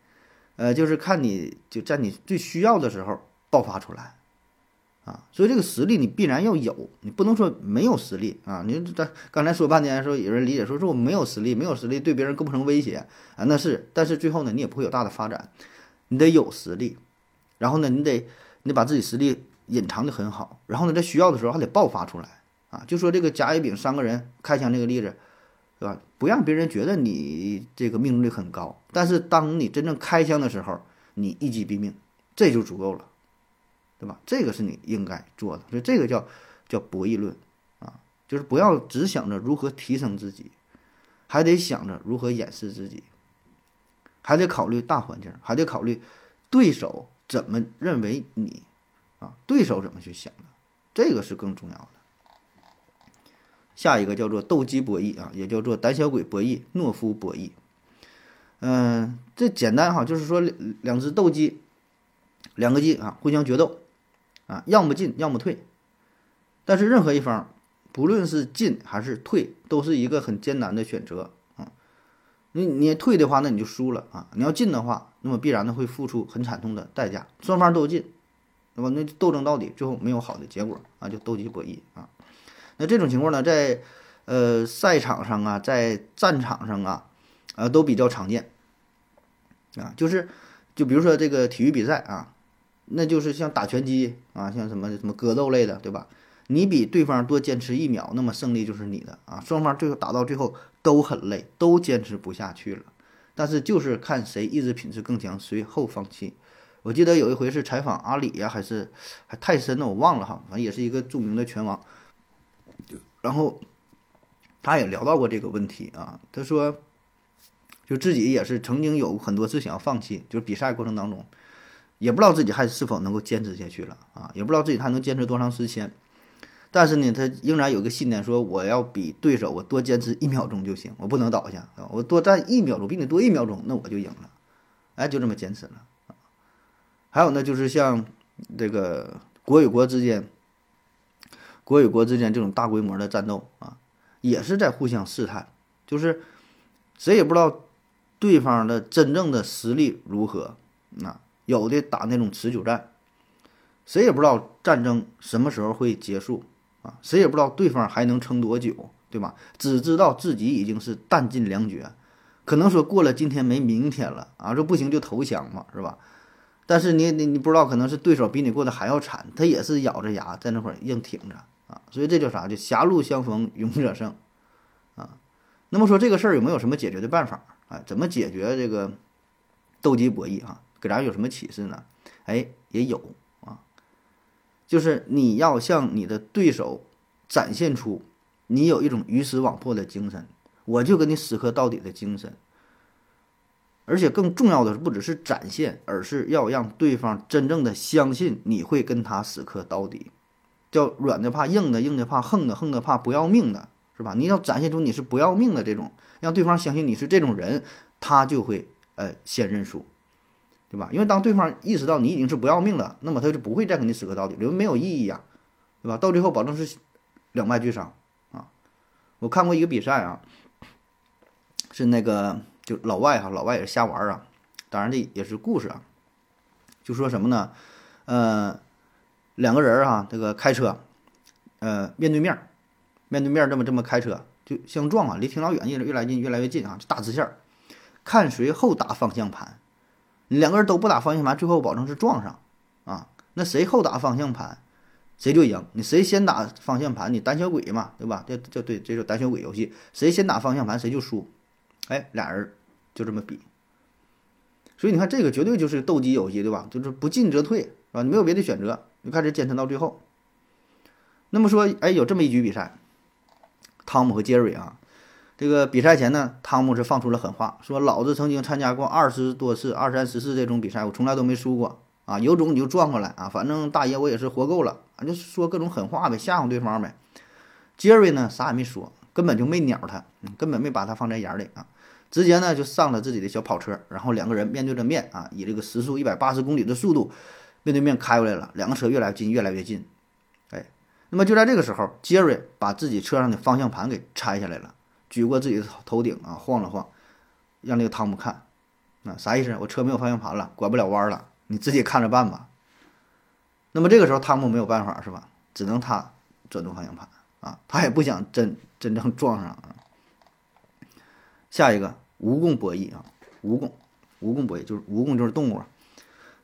B: 呃，就是看你就在你最需要的时候爆发出来，啊，所以这个实力你必然要有，你不能说没有实力啊。你咱刚才说半天说有人理解说说我没有实力，没有实力对别人构不成威胁啊，那是，但是最后呢，你也不会有大的发展。你得有实力，然后呢，你得你得把自己实力隐藏的很好，然后呢，在需要的时候还得爆发出来啊！就说这个甲、乙、丙三个人开枪这个例子，对吧？不让别人觉得你这个命中率很高，但是当你真正开枪的时候，你一击毙命，这就足够了，对吧？这个是你应该做的，所以这个叫叫博弈论啊，就是不要只想着如何提升自己，还得想着如何掩饰自己。还得考虑大环境，还得考虑对手怎么认为你，啊，对手怎么去想的，这个是更重要的。下一个叫做斗鸡博弈啊，也叫做胆小鬼博弈、懦夫博弈。嗯，这简单哈，就是说两两只斗鸡，两个鸡啊互相决斗啊，要么进要么退。但是任何一方，不论是进还是退，都是一个很艰难的选择啊。你你退的话，那你就输了啊；你要进的话，那么必然的会付出很惨痛的代价。双方都进，那么那斗争到底，最后没有好的结果啊，就斗鸡博弈啊。那这种情况呢，在呃赛场上啊，在战场上啊，呃都比较常见啊。就是就比如说这个体育比赛啊，那就是像打拳击啊，像什么什么格斗类的，对吧？你比对方多坚持一秒，那么胜利就是你的啊！双方最后打到最后都很累，都坚持不下去了，但是就是看谁意志品质更强，随后放弃。我记得有一回是采访阿里呀，还是还泰森呢，我忘了哈，反正也是一个著名的拳王。然后他也聊到过这个问题啊，他说，就自己也是曾经有很多次想要放弃，就是比赛过程当中，也不知道自己还是否能够坚持下去了啊，也不知道自己还能坚持多长时间。但是呢，他仍然有个信念，说我要比对手我多坚持一秒钟就行，我不能倒下！我多站一秒钟，比你多一秒钟，那我就赢了。哎，就这么坚持了还有呢，就是像这个国与国之间，国与国之间这种大规模的战斗啊，也是在互相试探，就是谁也不知道对方的真正的实力如何。那有的打那种持久战，谁也不知道战争什么时候会结束。啊，谁也不知道对方还能撑多久，对吧？只知道自己已经是弹尽粮绝，可能说过了今天没明天了啊，说不行就投降嘛，是吧？但是你你你不知道，可能是对手比你过得还要惨，他也是咬着牙在那块硬挺着啊，所以这叫啥？就狭路相逢勇者胜啊。那么说这个事儿有没有什么解决的办法啊？怎么解决这个斗鸡博弈啊？给咱有什么启示呢？哎，也有啊。就是你要向你的对手展现出你有一种鱼死网破的精神，我就跟你死磕到底的精神。而且更重要的是，不只是展现，而是要让对方真正的相信你会跟他死磕到底。叫软的怕硬的，硬的怕横的，横的怕不要命的，是吧？你要展现出你是不要命的这种，让对方相信你是这种人，他就会呃先认输。对吧？因为当对方意识到你已经是不要命了，那么他就不会再跟你死磕到底，因为没有意义呀，对吧？到最后保证是两败俱伤啊！我看过一个比赛啊，是那个就老外哈，老外也是瞎玩啊，当然这也是故事啊，就说什么呢？呃，两个人啊，这个开车，呃，面对面，面对面这么这么开车，就相撞啊，离挺老远，越来越来近越来越近啊，大直线，看谁后打方向盘。两个人都不打方向盘，最后保证是撞上，啊，那谁后打方向盘，谁就赢。你谁先打方向盘，你胆小鬼嘛，对吧？这这对，这就胆小鬼游戏，谁先打方向盘谁就输。哎，俩人就这么比。所以你看，这个绝对就是斗鸡游戏，对吧？就是不进则退，是吧？你没有别的选择，就开始坚持到最后。那么说，哎，有这么一局比赛，汤姆和杰瑞啊。这个比赛前呢，汤姆是放出了狠话，说老子曾经参加过二十多次、二三十次这种比赛，我从来都没输过啊！有种你就撞过来啊！反正大爷我也是活够了啊！就说各种狠话呗，吓唬对方呗。杰瑞呢，啥也没说，根本就没鸟他，根本没把他放在眼里啊！直接呢就上了自己的小跑车，然后两个人面对着面啊，以这个时速一百八十公里的速度面对面开过来了，两个车越来越近，越来越近。哎，那么就在这个时候，杰瑞把自己车上的方向盘给拆下来了。举过自己的头顶啊，晃了晃，让那个汤姆看，啊，啥意思？我车没有方向盘了，拐不了弯了，你自己看着办吧。那么这个时候汤姆没有办法是吧？只能他转动方向盘啊，他也不想真真正撞上啊。下一个蜈蚣博弈啊，蜈蚣，蜈蚣博弈就是蜈蚣就是动物啊，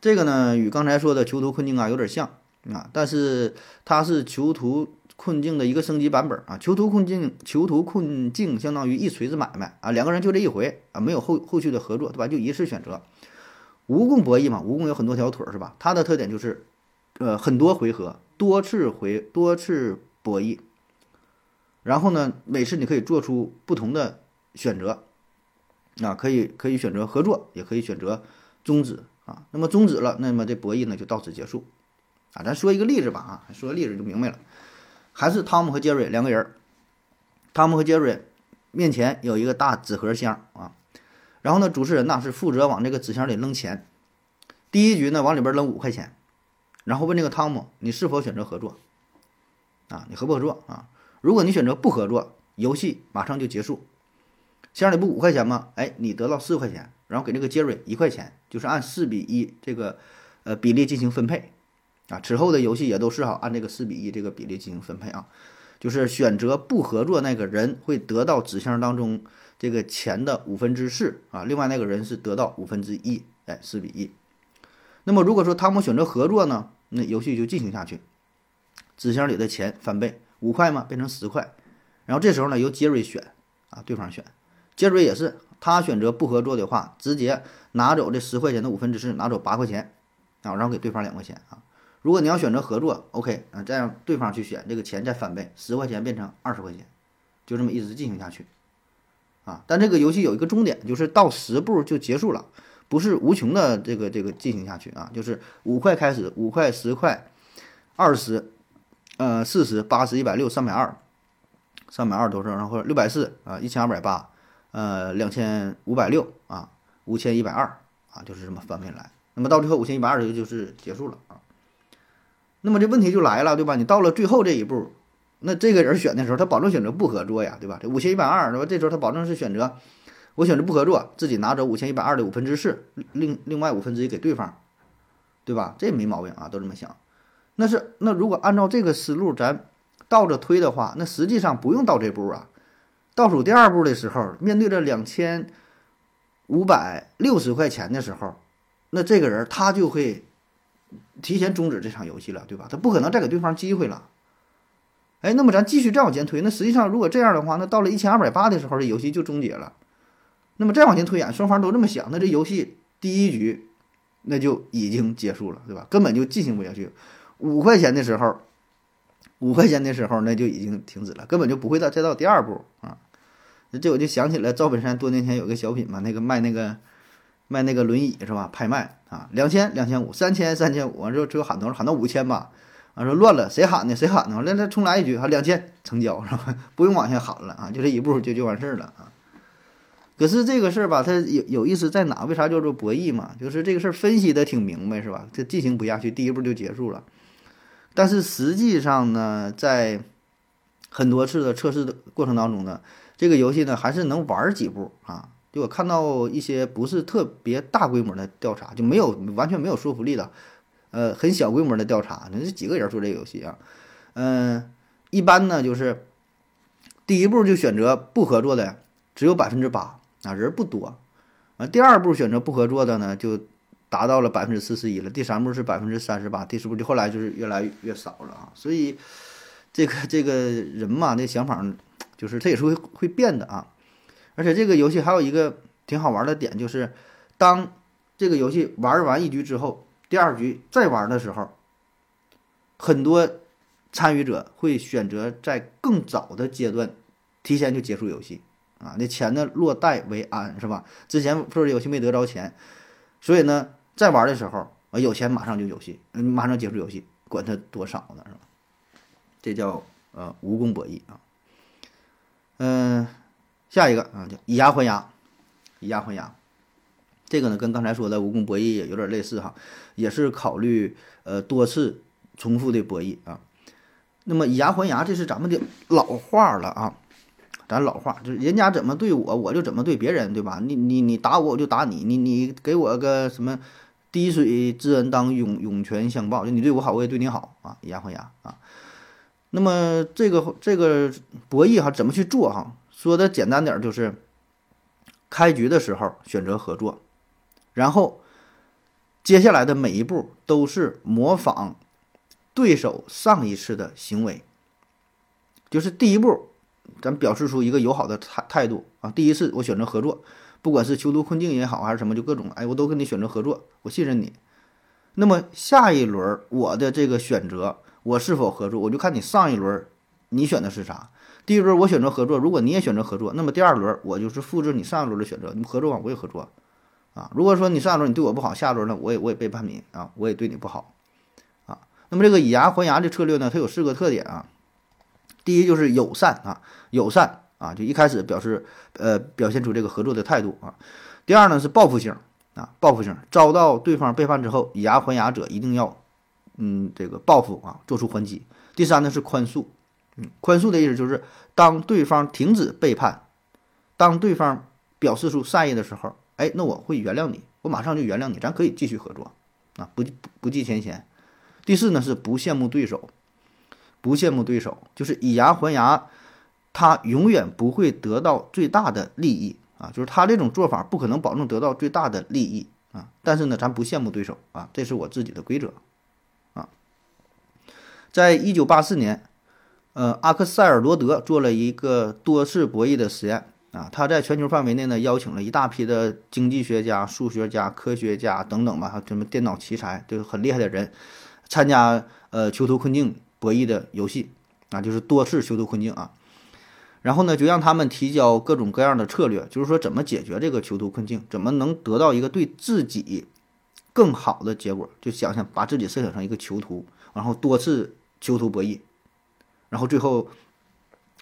B: 这个呢与刚才说的囚徒困境啊有点像啊，但是它是囚徒。困境的一个升级版本啊，囚徒困境，囚徒困境相当于一锤子买卖啊，两个人就这一回啊，没有后后续的合作，对吧？就一次选择。蜈蚣博弈嘛，蜈蚣有很多条腿是吧？它的特点就是，呃，很多回合，多次回多次博弈，然后呢，每次你可以做出不同的选择，啊，可以可以选择合作，也可以选择终止啊。那么终止了，那么这博弈呢就到此结束啊。咱说一个例子吧啊，说个例子就明白了。还是汤姆和杰瑞两个人，汤姆和杰瑞面前有一个大纸盒箱啊，然后呢，主持人呢是负责往这个纸箱里扔钱。第一局呢往里边扔五块钱，然后问这个汤姆你是否选择合作啊？你合不合作啊？如果你选择不合作，游戏马上就结束。箱里不五块钱吗？哎，你得到四块钱，然后给这个杰瑞一块钱，就是按四比一这个呃比例进行分配啊。此后的游戏也都是哈按这个四比一这个比例进行分配啊。就是选择不合作那个人会得到纸箱当中这个钱的五分之四啊，另外那个人是得到五分之一，哎，四比一。那么如果说汤姆选择合作呢，那游戏就进行下去，纸箱里的钱翻倍，五块嘛变成十块，然后这时候呢由杰瑞选啊，对方选，杰瑞也是他选择不合作的话，直接拿走这十块钱的五分之四，拿走八块钱啊，然后给对方两块钱啊。如果你要选择合作，OK 啊，再让对方去选，这个钱再翻倍，十块钱变成二十块钱，就这么一直进行下去，啊，但这个游戏有一个终点，就是到十步就结束了，不是无穷的这个这个进行下去啊，就是五块开始，五块、十块、二十，呃，四十、八十、一百六、三百二，三百二多少？然后六百四啊，一千二百八，呃，两千五百六啊，五千一百二啊，就是这么翻倍来，那么到最后五千一百二就就是结束了啊。那么这问题就来了，对吧？你到了最后这一步，那这个人选的时候，他保证选择不合作呀，对吧？这五千一百二，对吧？这时候他保证是选择我选择不合作，自己拿走五千一百二的五分之四，另另外五分之一给对方，对吧？这没毛病啊，都这么想。那是那如果按照这个思路，咱倒着推的话，那实际上不用到这步啊。倒数第二步的时候，面对着两千五百六十块钱的时候，那这个人他就会。提前终止这场游戏了，对吧？他不可能再给对方机会了。哎，那么咱继续再往前推，那实际上如果这样的话，那到了一千二百八的时候，这游戏就终结了。那么再往前推演，双方都这么想，那这游戏第一局那就已经结束了，对吧？根本就进行不下去。五块钱的时候，五块钱的时候那就已经停止了，根本就不会到再到第二步啊。这我就想起来赵本山多年前有个小品嘛，那个卖那个。卖那个轮椅是吧？拍卖啊，两千、两千五、三千、三千五，完之后最后喊多少？喊到五千吧。完说乱了，谁喊的？谁喊的？完了再重来一局，啊，两千成交是吧？不用往下喊了啊，就这一步就就完事儿了啊。可是这个事儿吧，它有有意思在哪？为啥叫做博弈嘛？就是这个事儿分析的挺明白是吧？这进行不下去，第一步就结束了。但是实际上呢，在很多次的测试的过程当中呢，这个游戏呢还是能玩几步啊。就我看到一些不是特别大规模的调查，就没有完全没有说服力的，呃，很小规模的调查，那是几个人做这个游戏啊？嗯，一般呢就是第一步就选择不合作的只有百分之八啊，人不多啊。第二步选择不合作的呢，就达到了百分之四十一了。第三步是百分之三十八，第四步就后来就是越来越少了啊。所以这个这个人嘛，那想法就是他也是会会变的啊。而且这个游戏还有一个挺好玩的点，就是当这个游戏玩完一局之后，第二局再玩的时候，很多参与者会选择在更早的阶段提前就结束游戏啊，那钱呢落袋为安是吧？之前做这游戏没得着钱，所以呢，在玩的时候啊有钱马上就游戏，嗯马上结束游戏，管他多少呢是吧？这叫呃无功博弈啊，嗯。下一个啊，叫以牙还牙，以牙还牙，这个呢跟刚才说的无功博弈也有点类似哈，也是考虑呃多次重复的博弈啊。那么以牙还牙，这是咱们的老话了啊，咱老话就是人家怎么对我，我就怎么对别人，对吧？你你你打我，我就打你，你你给我个什么滴水之恩当涌涌泉相报，就你对我好，我也对你好啊，以牙还牙啊。那么这个这个博弈哈，怎么去做哈？说的简单点，就是开局的时候选择合作，然后接下来的每一步都是模仿对手上一次的行为。就是第一步，咱表示出一个友好的态态度啊。第一次我选择合作，不管是囚徒困境也好，还是什么，就各种哎，我都跟你选择合作，我信任你。那么下一轮我的这个选择，我是否合作，我就看你上一轮你选的是啥。第一轮我选择合作，如果你也选择合作，那么第二轮我就是复制你上一轮的选择，你合作完我也合作，啊，如果说你上一轮你对我不好，下一轮呢我也我也背叛你啊，我也对你不好，啊，那么这个以牙还牙的策略呢，它有四个特点啊，第一就是友善啊，友善啊，就一开始表示呃表现出这个合作的态度啊。第二呢是报复性啊，报复性遭到对方背叛之后，以牙还牙者一定要嗯这个报复啊，做出还击。第三呢是宽恕，嗯，宽恕的意思就是当对方停止背叛，当对方表示出善意的时候，哎，那我会原谅你，我马上就原谅你，咱可以继续合作啊，不不不计前嫌。第四呢是不羡慕对手，不羡慕对手就是以牙还牙，他永远不会得到最大的利益啊，就是他这种做法不可能保证得到最大的利益啊。但是呢，咱不羡慕对手啊，这是我自己的规则啊。在一九八四年，呃，阿克塞尔罗德做了一个多次博弈的实验啊，他在全球范围内呢邀请了一大批的经济学家、数学家、科学家等等吧，还什么电脑奇才，就是很厉害的人。参加呃囚徒困境博弈的游戏啊，就是多次囚徒困境啊，然后呢，就让他们提交各种各样的策略，就是说怎么解决这个囚徒困境，怎么能得到一个对自己更好的结果，就想想把自己设想成一个囚徒，然后多次囚徒博弈，然后最后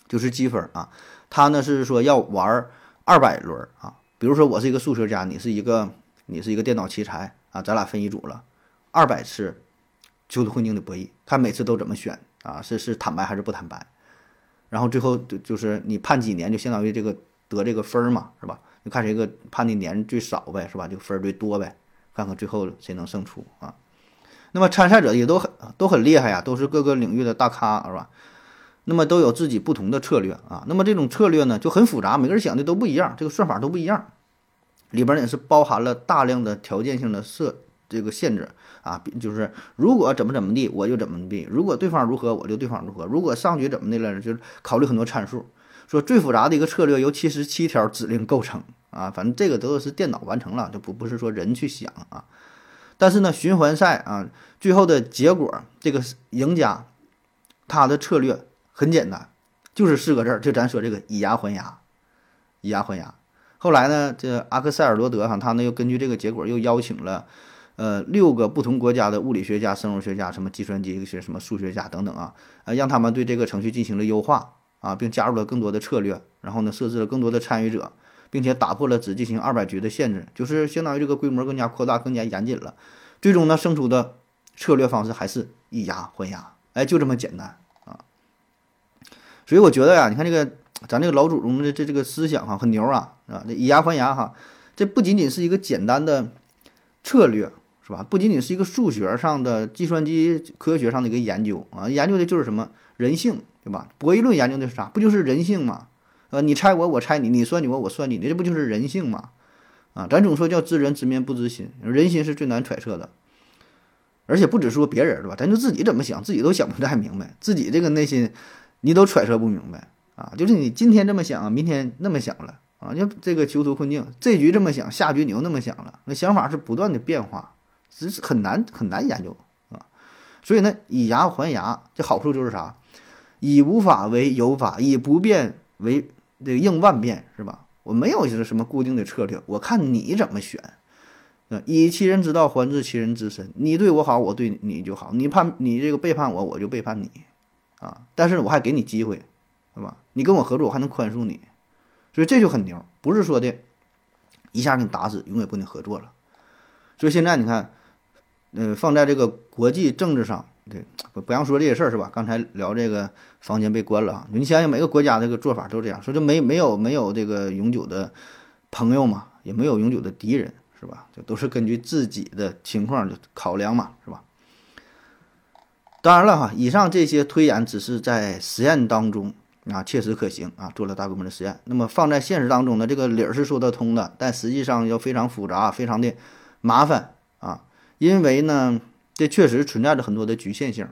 B: 就是积分啊，他呢是说要玩二百轮啊，比如说我是一个数学家，你是一个你是一个电脑奇才啊，咱俩分一组了，二百次。囚徒困境的博弈，看每次都怎么选啊？是是坦白还是不坦白？然后最后就就是你判几年，就相当于这个得这个分儿嘛，是吧？就看谁个判的年最少呗，是吧？就分儿最多呗，看看最后谁能胜出啊？那么参赛者也都很都很厉害呀，都是各个领域的大咖，是吧？那么都有自己不同的策略啊。那么这种策略呢就很复杂，每个人想的都不一样，这个算法都不一样，里边也是包含了大量的条件性的设这个限制。啊，就是如果怎么怎么地，我就怎么地；如果对方如何，我就对方如何。如果上局怎么的了，就是考虑很多参数。说最复杂的一个策略由七十七条指令构成啊，反正这个都是电脑完成了，就不不是说人去想啊。但是呢，循环赛啊，最后的结果，这个赢家他的策略很简单，就是四个字儿，就咱说这个以牙还牙，以牙还牙。后来呢，这阿克塞尔罗德哈，他呢又根据这个结果又邀请了。呃，六个不同国家的物理学家、生物学家、什么计算机学、什么数学家等等啊，呃，让他们对这个程序进行了优化啊，并加入了更多的策略，然后呢，设置了更多的参与者，并且打破了只进行二百局的限制，就是相当于这个规模更加扩大、更加严谨了。最终呢，胜出的策略方式还是以牙还牙，哎，就这么简单啊。所以我觉得呀，你看这个咱这个老祖宗的这这个思想哈，很牛啊，啊，这以牙还牙哈，这不仅仅是一个简单的策略。是吧？不仅仅是一个数学上的、计算机科学上的一个研究啊，研究的就是什么人性，对吧？博弈论研究的是啥？不就是人性吗？呃，你猜我，我猜你，你算你我，我算你，这不就是人性吗？啊，咱总说叫知人知面不知心，人心是最难揣测的，而且不只说别人，对吧？咱就自己怎么想，自己都想不太明白，自己这个内心你都揣测不明白啊。就是你今天这么想，明天那么想了啊。就这个囚徒困境，这局这么想，下局你又那么想了，那想法是不断的变化。只是很难很难研究啊，所以呢，以牙还牙，这好处就是啥？以无法为有法，以不变为这个应万变，是吧？我没有就是什么固定的策略，我看你怎么选。呃，以其人之道还治其人之身，你对我好，我对你就好。你叛你这个背叛我，我就背叛你啊。但是我还给你机会，是吧？你跟我合作，我还能宽恕你，所以这就很牛，不是说的一下给你打死，永远不能合作了。所以现在你看。嗯，放在这个国际政治上，对，不不让说这些事儿是吧？刚才聊这个房间被关了啊，你想想每个国家这个做法都这样，说就没没有没有这个永久的朋友嘛，也没有永久的敌人是吧？这都是根据自己的情况的考量嘛，是吧？当然了哈，以上这些推演只是在实验当中啊切实可行啊，做了大规模的实验。那么放在现实当中呢，这个理儿是说得通的，但实际上要非常复杂，非常的麻烦。因为呢，这确实存在着很多的局限性。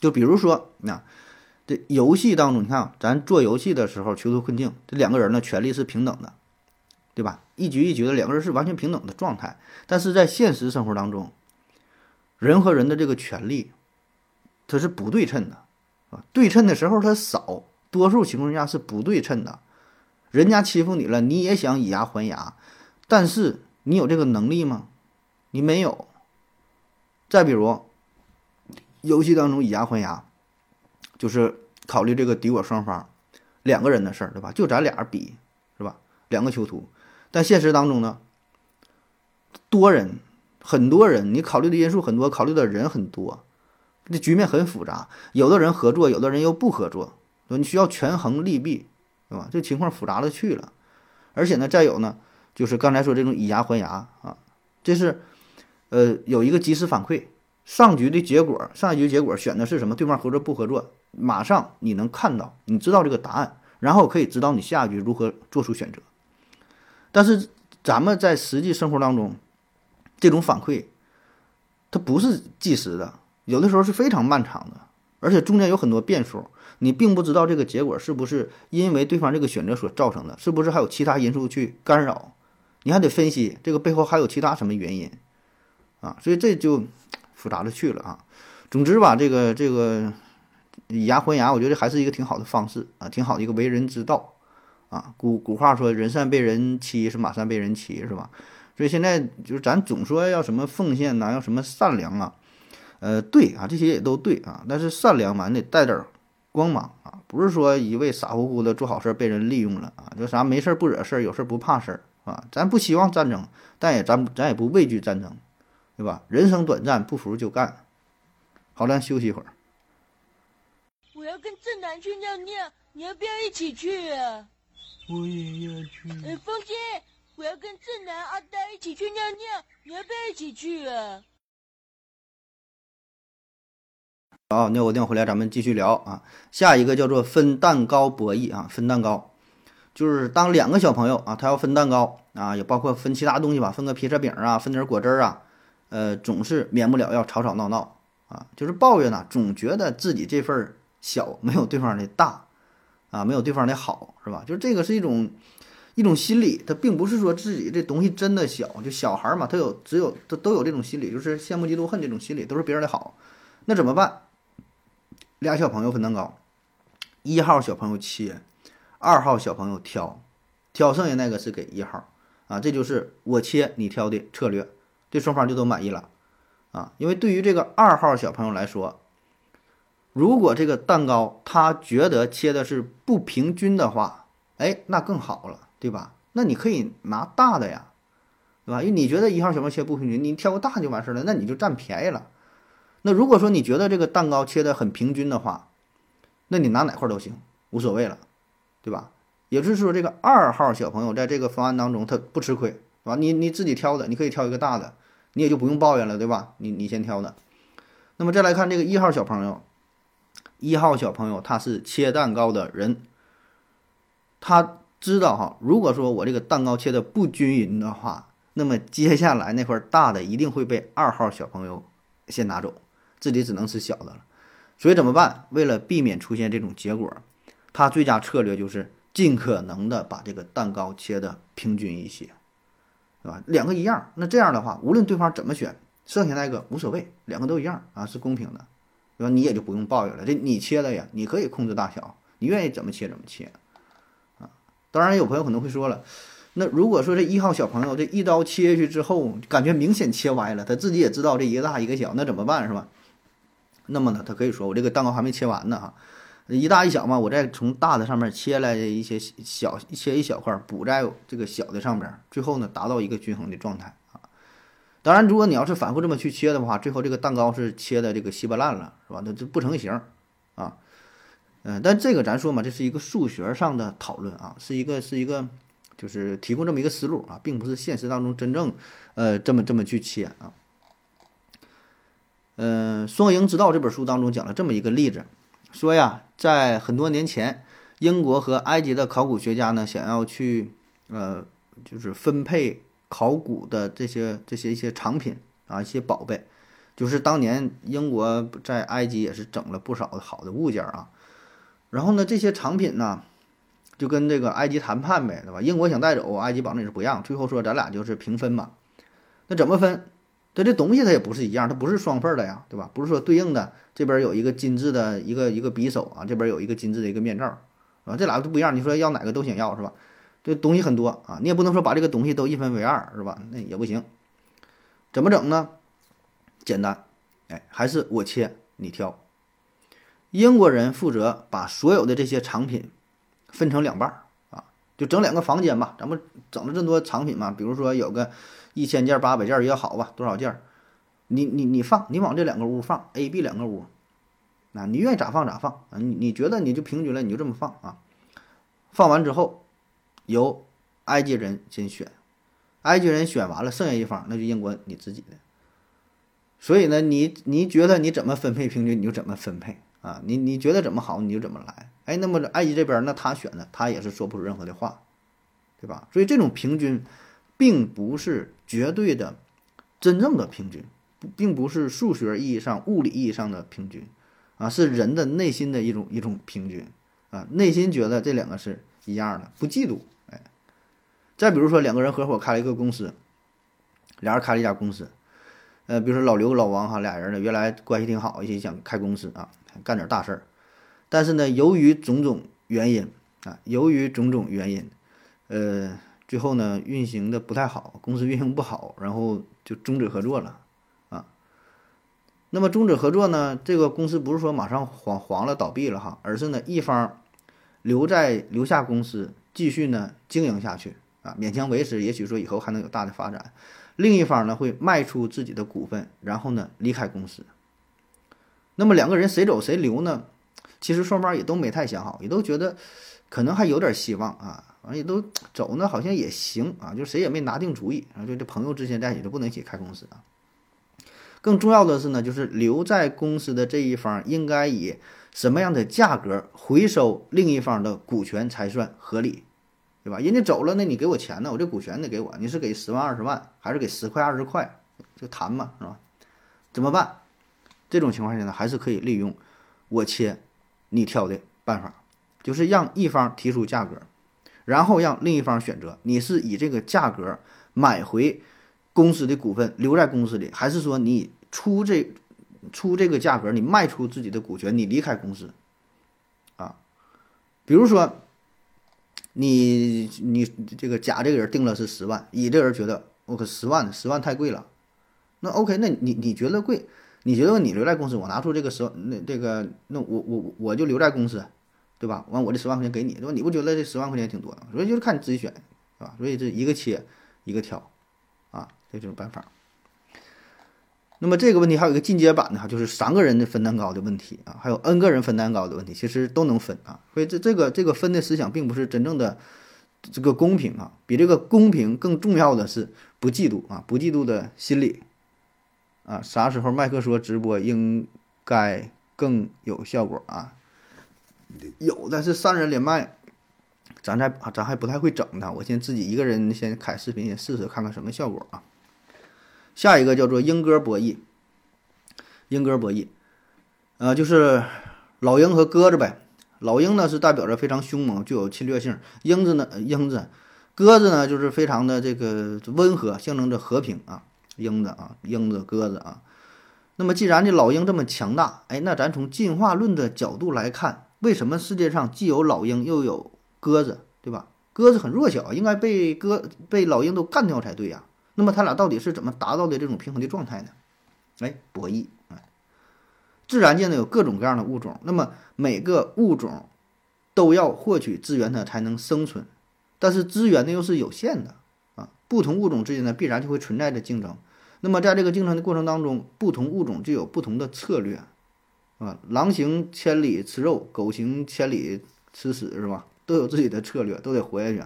B: 就比如说，那这游戏当中，你看咱做游戏的时候，囚徒困境，这两个人呢，权力是平等的，对吧？一局一局的，两个人是完全平等的状态。但是在现实生活当中，人和人的这个权利，它是不对称的，啊，对称的时候它少，多数情况下是不对称的。人家欺负你了，你也想以牙还牙，但是你有这个能力吗？你没有。再比如，游戏当中以牙还牙，就是考虑这个敌我双方，两个人的事儿，对吧？就咱俩比，是吧？两个囚徒，但现实当中呢，多人，很多人，你考虑的因素很多，考虑的人很多，这局面很复杂。有的人合作，有的人又不合作，你需要权衡利弊，对吧？这情况复杂的去了。而且呢，再有呢，就是刚才说这种以牙还牙啊，这是，呃，有一个及时反馈。上局的结果，上一局结果选的是什么？对方合作不合作？马上你能看到，你知道这个答案，然后可以指导你下一局如何做出选择。但是咱们在实际生活当中，这种反馈，它不是即时的，有的时候是非常漫长的，而且中间有很多变数，你并不知道这个结果是不是因为对方这个选择所造成的，是不是还有其他因素去干扰？你还得分析这个背后还有其他什么原因啊？所以这就。复杂的去了啊，总之吧，这个这个以牙还牙，我觉得还是一个挺好的方式啊，挺好的一个为人之道啊。古古话说，人善被人欺是马善被人骑，是吧？所以现在就是咱总说要什么奉献呐，要什么善良啊，呃，对啊，这些也都对啊。但是善良嘛，你得带点光芒啊，不是说一味傻乎乎的做好事被人利用了啊，就啥没事不惹事儿，有事不怕事儿啊。咱不希望战争，但也咱咱也不畏惧战争。对吧？人生短暂，不服就干。好了，休息一会儿。
C: 我要跟正南去尿尿，你要不要一起去啊？
D: 我也要去。
C: 哎，风姐，我要跟正南、阿呆一起去尿尿，你要不要一起去啊？
B: 好，尿过尿回来，咱们继续聊啊。下一个叫做分蛋糕博弈啊，分蛋糕，就是当两个小朋友啊，他要分蛋糕啊，也包括分其他东西吧，分个披萨饼啊，分点果汁啊。呃，总是免不了要吵吵闹闹啊，就是抱怨呢，总觉得自己这份小没有对方的大，啊，没有对方的好，是吧？就是这个是一种一种心理，他并不是说自己这东西真的小，就小孩嘛，他有只有都都有这种心理，就是羡慕嫉妒恨这种心理，都是别人的好，那怎么办？俩小朋友分蛋糕，一号小朋友切，二号小朋友挑，挑剩下那个是给一号，啊，这就是我切你挑的策略。对双方就都满意了，啊，因为对于这个二号小朋友来说，如果这个蛋糕他觉得切的是不平均的话，哎，那更好了，对吧？那你可以拿大的呀，对吧？因为你觉得一号小朋友切不平均，你挑个大就完事了，那你就占便宜了。那如果说你觉得这个蛋糕切的很平均的话，那你拿哪块都行，无所谓了，对吧？也就是说，这个二号小朋友在这个方案当中他不吃亏，是吧？你你自己挑的，你可以挑一个大的。你也就不用抱怨了，对吧？你你先挑的。那么再来看这个一号小朋友，一号小朋友他是切蛋糕的人，他知道哈，如果说我这个蛋糕切的不均匀的话，那么接下来那块大的一定会被二号小朋友先拿走，自己只能吃小的了。所以怎么办？为了避免出现这种结果，他最佳策略就是尽可能的把这个蛋糕切的平均一些。对吧？两个一样，那这样的话，无论对方怎么选，剩下那个无所谓，两个都一样啊，是公平的，对吧？你也就不用抱怨了。这你切的呀，你可以控制大小，你愿意怎么切怎么切，啊。当然，有朋友可能会说了，那如果说这一号小朋友这一刀切下去之后，感觉明显切歪了，他自己也知道这一个大一个小，那怎么办是吧？那么呢，他可以说我这个蛋糕还没切完呢哈。一大一小嘛，我再从大的上面切来一些小，切一小块补在这个小的上边，最后呢达到一个均衡的状态啊。当然，如果你要是反复这么去切的话，最后这个蛋糕是切的这个稀巴烂了，是吧？那就不成形啊。嗯，但这个咱说嘛，这是一个数学上的讨论啊，是一个是一个就是提供这么一个思路啊，并不是现实当中真正呃这么这么去切啊。嗯，《双赢之道》这本书当中讲了这么一个例子。说呀，在很多年前，英国和埃及的考古学家呢，想要去，呃，就是分配考古的这些这些一些藏品啊，一些宝贝，就是当年英国在埃及也是整了不少好的物件啊。然后呢，这些藏品呢，就跟这个埃及谈判呗，对吧？英国想带走，埃及保证也是不让。最后说咱俩就是平分嘛。那怎么分？它这东西它也不是一样，它不是双份的呀，对吧？不是说对应的。这边有一个金质的一个一个匕首啊，这边有一个金质的一个面罩，啊，这俩都不一样。你说要哪个都想要是吧？这东西很多啊，你也不能说把这个东西都一分为二是吧？那也不行。怎么整呢？简单，哎，还是我切你挑。英国人负责把所有的这些藏品分成两半儿啊，就整两个房间吧，咱们整了这么多藏品嘛，比如说有个一千件、八百件也好吧，多少件，你你你放，你往这两个屋放，A、B 两个屋，啊，你愿意咋放咋放啊，你你觉得你就平均了，你就这么放啊，放完之后由埃及人先选，埃及人选完了，剩下一方那就应管你自己的。所以呢，你你觉得你怎么分配平均，你就怎么分配啊？你你觉得怎么好，你就怎么来。哎，那么埃及这边，那他选的，他也是说不出任何的话，对吧？所以这种平均，并不是绝对的、真正的平均，并不是数学意义上、物理意义上的平均，啊，是人的内心的一种一种平均啊。内心觉得这两个是一样的，不嫉妒。哎，再比如说两个人合伙开了一个公司，俩人开了一家公司。呃，比如说老刘、老王哈俩人呢，原来关系挺好，一起想开公司啊，干点大事儿。但是呢，由于种种原因啊，由于种种原因，呃，最后呢，运行的不太好，公司运行不好，然后就终止合作了啊。那么终止合作呢，这个公司不是说马上黄黄了、倒闭了哈，而是呢一方留在留下公司继续呢经营下去啊，勉强维持，也许说以后还能有大的发展。另一方呢会卖出自己的股份，然后呢离开公司。那么两个人谁走谁留呢？其实双方也都没太想好，也都觉得可能还有点希望啊，完也都走呢，好像也行啊，就谁也没拿定主意啊，就这朋友之间在一起都不能一起开公司啊。更重要的是呢，就是留在公司的这一方应该以什么样的价格回收另一方的股权才算合理？对吧？人家走了，那你给我钱呢？我这股权得给我。你是给十万、二十万，还是给十块、二十块？就谈嘛，是吧？怎么办？这种情况下呢，还是可以利用我切你挑的办法，就是让一方提出价格，然后让另一方选择。你是以这个价格买回公司的股份留在公司里，还是说你出这出这个价格，你卖出自己的股权，你离开公司？啊，比如说。你你这个甲这个人定了是十万，乙这个人觉得我可十万十万太贵了，那 OK，那你你觉得贵？你觉得你留在公司，我拿出这个十万，那这个那我我我就留在公司，对吧？完我这十万块钱给你，对吧？你不觉得这十万块钱挺多的？所以就是看你自己选，是吧？所以这一个切一个挑，啊，这种办法。那么这个问题还有一个进阶版的哈，就是三个人的分蛋糕的问题啊，还有 n 个人分蛋糕的问题，其实都能分啊。所以这这个这个分的思想并不是真正的这个公平啊，比这个公平更重要的是不嫉妒啊，不嫉妒的心理啊。啥时候麦克说直播应该更有效果啊？有的是三人连麦，咱再咱还不太会整呢。我先自己一个人先开视频，先试试看看什么效果啊。下一个叫做鹰鸽博弈，鹰鸽博弈，呃，就是老鹰和鸽子呗。老鹰呢是代表着非常凶猛，具有侵略性；鹰子呢，鹰子，鸽子呢就是非常的这个温和，象征着和平啊。鹰子啊，鹰子，鸽子啊。那么既然这老鹰这么强大，哎，那咱从进化论的角度来看，为什么世界上既有老鹰又有鸽子，对吧？鸽子很弱小，应该被鸽被老鹰都干掉才对呀。那么它俩到底是怎么达到的这种平衡的状态呢？哎，博弈啊，自然界呢有各种各样的物种，那么每个物种都要获取资源它才能生存，但是资源呢又是有限的啊，不同物种之间呢必然就会存在着竞争。那么在这个竞争的过程当中，不同物种就有不同的策略啊，狼行千里吃肉，狗行千里吃屎是吧？都有自己的策略，都得活下去。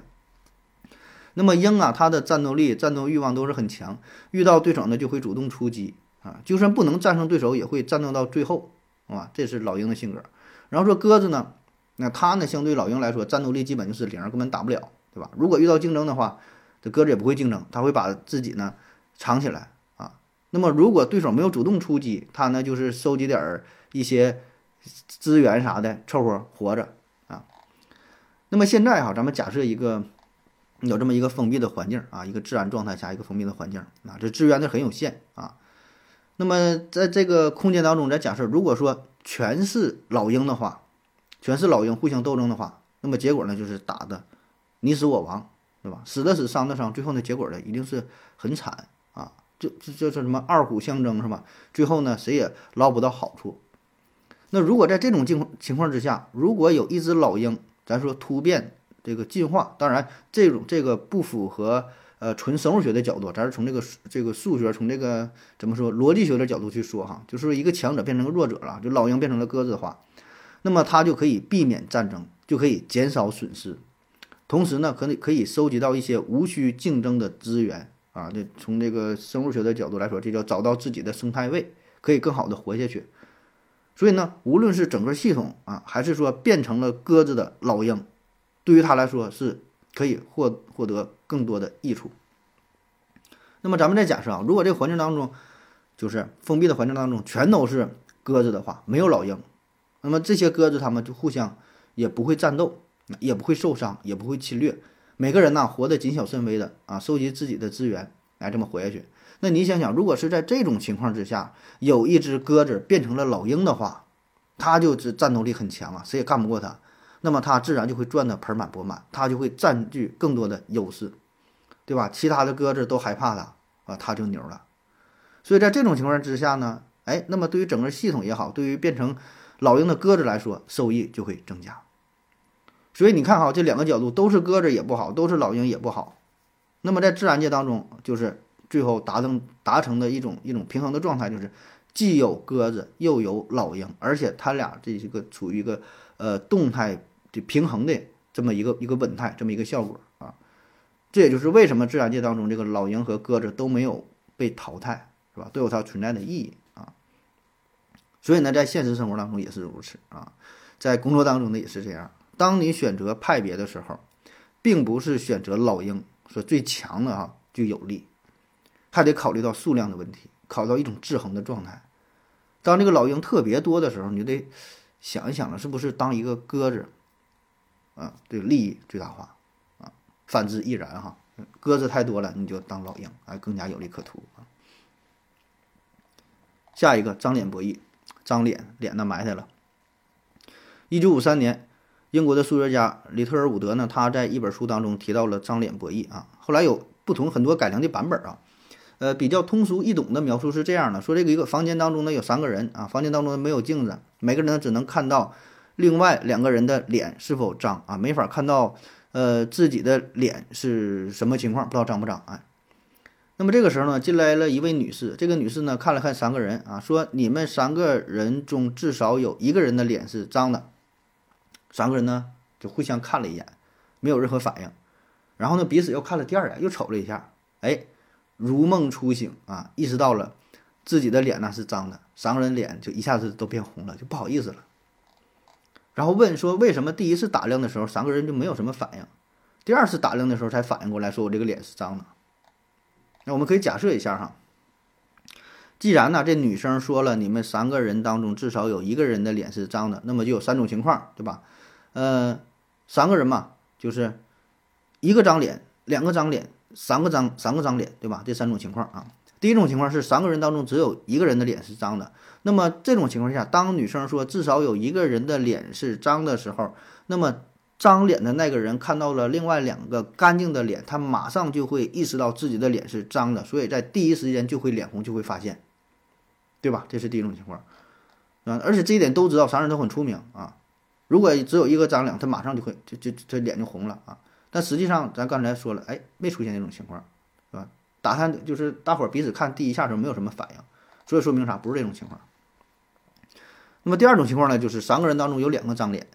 B: 那么鹰啊，它的战斗力、战斗欲望都是很强，遇到对手呢就会主动出击啊，就算不能战胜对手，也会战斗到最后，啊，这是老鹰的性格。然后说鸽子呢，那它呢相对老鹰来说，战斗力基本就是零，根本打不了，对吧？如果遇到竞争的话，这鸽子也不会竞争，它会把自己呢藏起来啊。那么如果对手没有主动出击，它呢就是收集点儿一些资源啥的，凑合活着啊。那么现在哈，咱们假设一个。有这么一个封闭的环境啊，一个自然状态下一个封闭的环境啊，这资源呢很有限啊。那么在这个空间当中，咱假设如果说全是老鹰的话，全是老鹰互相斗争的话，那么结果呢就是打的你死我亡，对吧？死的死，伤的伤，最后呢结果呢一定是很惨啊，就这这是什么二虎相争是吧？最后呢谁也捞不到好处。那如果在这种情情况之下，如果有一只老鹰咱说突变这个进化，当然这种这个不符合呃纯生物学的角度，咱是从这个这个数学，从这个怎么说逻辑学的角度去说哈，就是一个强者变成个弱者了，就老鹰变成了鸽子的话，那么它就可以避免战争，就可以减少损失，同时呢，可以可以收集到一些无需竞争的资源啊，这从这个生物学的角度来说，这叫找到自己的生态位，可以更好的活下去。所以呢，无论是整个系统啊，还是说变成了鸽子的老鹰，对于他来说是可以获获得更多的益处。那么咱们再假设啊，如果这个环境当中就是封闭的环境当中全都是鸽子的话，没有老鹰，那么这些鸽子它们就互相也不会战斗，也不会受伤，也不会侵略，每个人呢活得谨小慎微的啊，收集自己的资源来这么活下去。那你想想，如果是在这种情况之下，有一只鸽子变成了老鹰的话，它就是战斗力很强啊，谁也干不过它。那么它自然就会赚得盆满钵满，它就会占据更多的优势，对吧？其他的鸽子都害怕它啊，它就牛了。所以在这种情况之下呢，哎，那么对于整个系统也好，对于变成老鹰的鸽子来说，收益就会增加。所以你看哈，这两个角度都是鸽子也不好，都是老鹰也不好。那么在自然界当中，就是。最后达成达成的一种一种平衡的状态，就是既有鸽子又有老鹰，而且它俩这是个处于一个呃动态的平衡的这么一个一个稳态，这么一个效果啊。这也就是为什么自然界当中这个老鹰和鸽子都没有被淘汰，是吧？都有它存在的意义啊。所以呢，在现实生活当中也是如此啊，在工作当中呢也是这样。当你选择派别的时候，并不是选择老鹰说最强的啊就有利。还得考虑到数量的问题，考虑到一种制衡的状态。当这个老鹰特别多的时候，你就得想一想了，是不是当一个鸽子，啊，对利益最大化啊？反之亦然哈。鸽子太多了，你就当老鹰，啊，更加有利可图啊。下一个张脸博弈，张脸脸呢埋汰了。一九五三年，英国的数学家里特尔伍德呢，他在一本书当中提到了张脸博弈啊。后来有不同很多改良的版本啊。呃，比较通俗易懂的描述是这样的：说这个一个房间当中呢有三个人啊，房间当中没有镜子，每个人呢只能看到另外两个人的脸是否脏啊，没法看到呃自己的脸是什么情况，不知道脏不脏啊。那么这个时候呢，进来了一位女士，这个女士呢看了看三个人啊，说你们三个人中至少有一个人的脸是脏的。三个人呢就互相看了一眼，没有任何反应，然后呢彼此又看了第二眼，又瞅了一下，哎。如梦初醒啊，意识到了自己的脸呢是脏的，三个人脸就一下子都变红了，就不好意思了。然后问说为什么第一次打量的时候三个人就没有什么反应，第二次打量的时候才反应过来，说我这个脸是脏的。那我们可以假设一下哈，既然呢这女生说了你们三个人当中至少有一个人的脸是脏的，那么就有三种情况，对吧？呃，三个人嘛，就是一个脏脸，两个脏脸。三个脏三个脏脸，对吧？这三种情况啊。第一种情况是三个人当中只有一个人的脸是脏的。那么这种情况下，当女生说至少有一个人的脸是脏的时候，那么脏脸的那个人看到了另外两个干净的脸，他马上就会意识到自己的脸是脏的，所以在第一时间就会脸红，就会发现，对吧？这是第一种情况啊。而且这一点都知道，啥人都很出名啊。如果只有一个脏脸，他马上就会就就这脸就红了啊。但实际上，咱刚才说了，哎，没出现这种情况，是吧？打探就是大伙儿彼此看第一下时候没有什么反应，所以说明啥？不是这种情况。那么第二种情况呢，就是三个人当中有两个张脸，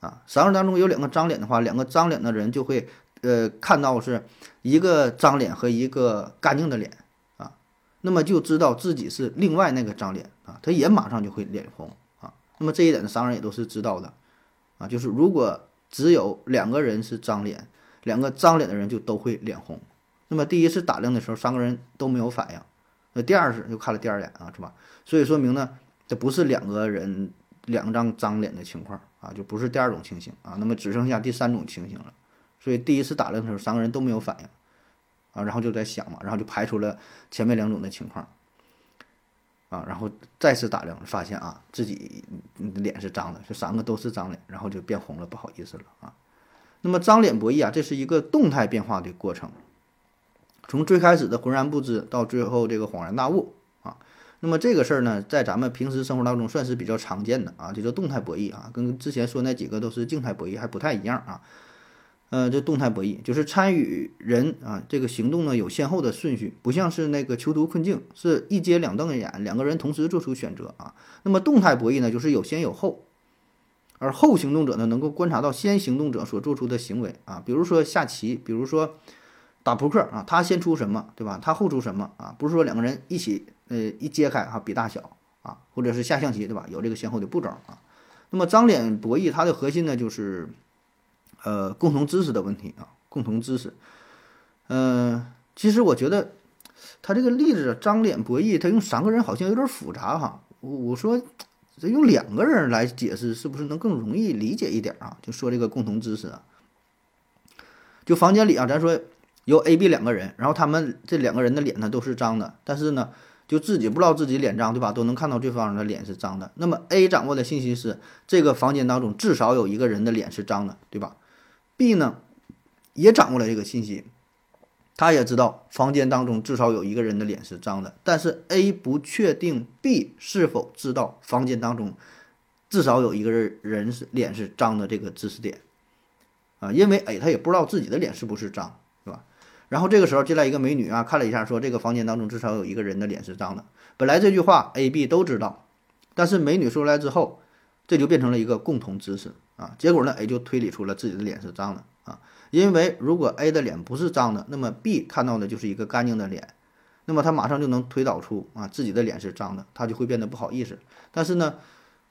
B: 啊，三个人当中有两个张脸的话，两个张脸的人就会呃看到是一个张脸和一个干净的脸，啊，那么就知道自己是另外那个张脸啊，他也马上就会脸红啊。那么这一点呢，三人也都是知道的，啊，就是如果只有两个人是张脸。两个脏脸的人就都会脸红，那么第一次打量的时候，三个人都没有反应，那第二次又看了第二眼啊，是吧？所以说明呢，这不是两个人两张脏脸的情况啊，就不是第二种情形啊，那么只剩下第三种情形了。所以第一次打量的时候，三个人都没有反应啊，然后就在想嘛，然后就排除了前面两种的情况啊，然后再次打量发现啊，自己脸是脏的，这三个都是脏脸，然后就变红了，不好意思了啊。那么张脸博弈啊，这是一个动态变化的过程，从最开始的浑然不知到最后这个恍然大悟啊。那么这个事儿呢，在咱们平时生活当中算是比较常见的啊，这叫动态博弈啊，跟之前说那几个都是静态博弈还不太一样啊。呃，这动态博弈就是参与人啊，这个行动呢有先后的顺序，不像是那个囚徒困境是一接两瞪眼，两个人同时做出选择啊。那么动态博弈呢，就是有先有后，而后行动者呢能够观察到先行动者所做出的行为啊，比如说下棋，比如说打扑克啊，他先出什么，对吧？他后出什么啊？不是说两个人一起。呃，一揭开哈，比大小啊，或者是下象棋，对吧？有这个先后的步骤啊。那么张脸博弈它的核心呢，就是呃共同知识的问题啊，共同知识。嗯，其实我觉得他这个例子张脸博弈，他用三个人好像有点复杂哈。我我说这用两个人来解释，是不是能更容易理解一点啊？就说这个共同知识啊，就房间里啊，咱说有 A、B 两个人，然后他们这两个人的脸呢都是脏的，但是呢。就自己不知道自己脸脏，对吧？都能看到对方的脸是脏的。那么 A 掌握的信息是，这个房间当中至少有一个人的脸是脏的，对吧？B 呢，也掌握了这个信息，他也知道房间当中至少有一个人的脸是脏的。但是 A 不确定 B 是否知道房间当中至少有一个人人是脸是脏的这个知识点啊，因为 A 他也不知道自己的脸是不是脏。是吧然后这个时候进来一个美女啊，看了一下，说这个房间当中至少有一个人的脸是脏的。本来这句话 A、B 都知道，但是美女说出来之后，这就变成了一个共同知识啊。结果呢，A 就推理出了自己的脸是脏的。因为如果 A 的脸不是脏的，那么 B 看到的就是一个干净的脸，那么他马上就能推导出啊自己的脸是脏的，他就会变得不好意思。但是呢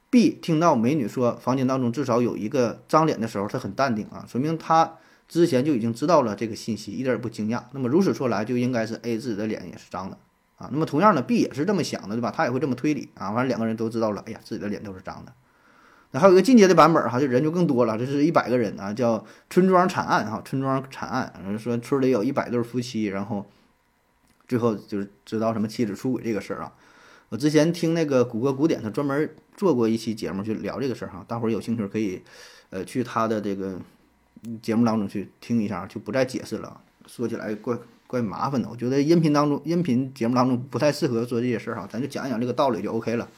B: ，B 听到美女说房间当中至少有一个脏脸的时候，他很淡定啊，说明他。之前就已经知道了这个信息，一点也不惊讶。那么如此说来，就应该是 A 自己的脸也是脏的啊。那么同样的，B 也是这么想的，对吧？他也会这么推理啊。完了，两个人都知道了，哎呀，自己的脸都是脏的。那还有一个进阶的版本哈，就人就更多了，这是一百个人啊，叫村庄惨案哈，村庄惨案，说村里有一百对夫妻，然后最后就是知道什么妻子出轨这个事儿啊。我之前听那个谷歌古典，他专门做过一期节目去聊这个事儿哈，大伙儿有兴趣可以呃去他的这个。节目当中去听一下，就不再解释了。说起来怪怪麻烦的，我觉得音频当中、音频节目当中不太适合做这些事儿哈，咱就讲一讲这个道理就 OK 了。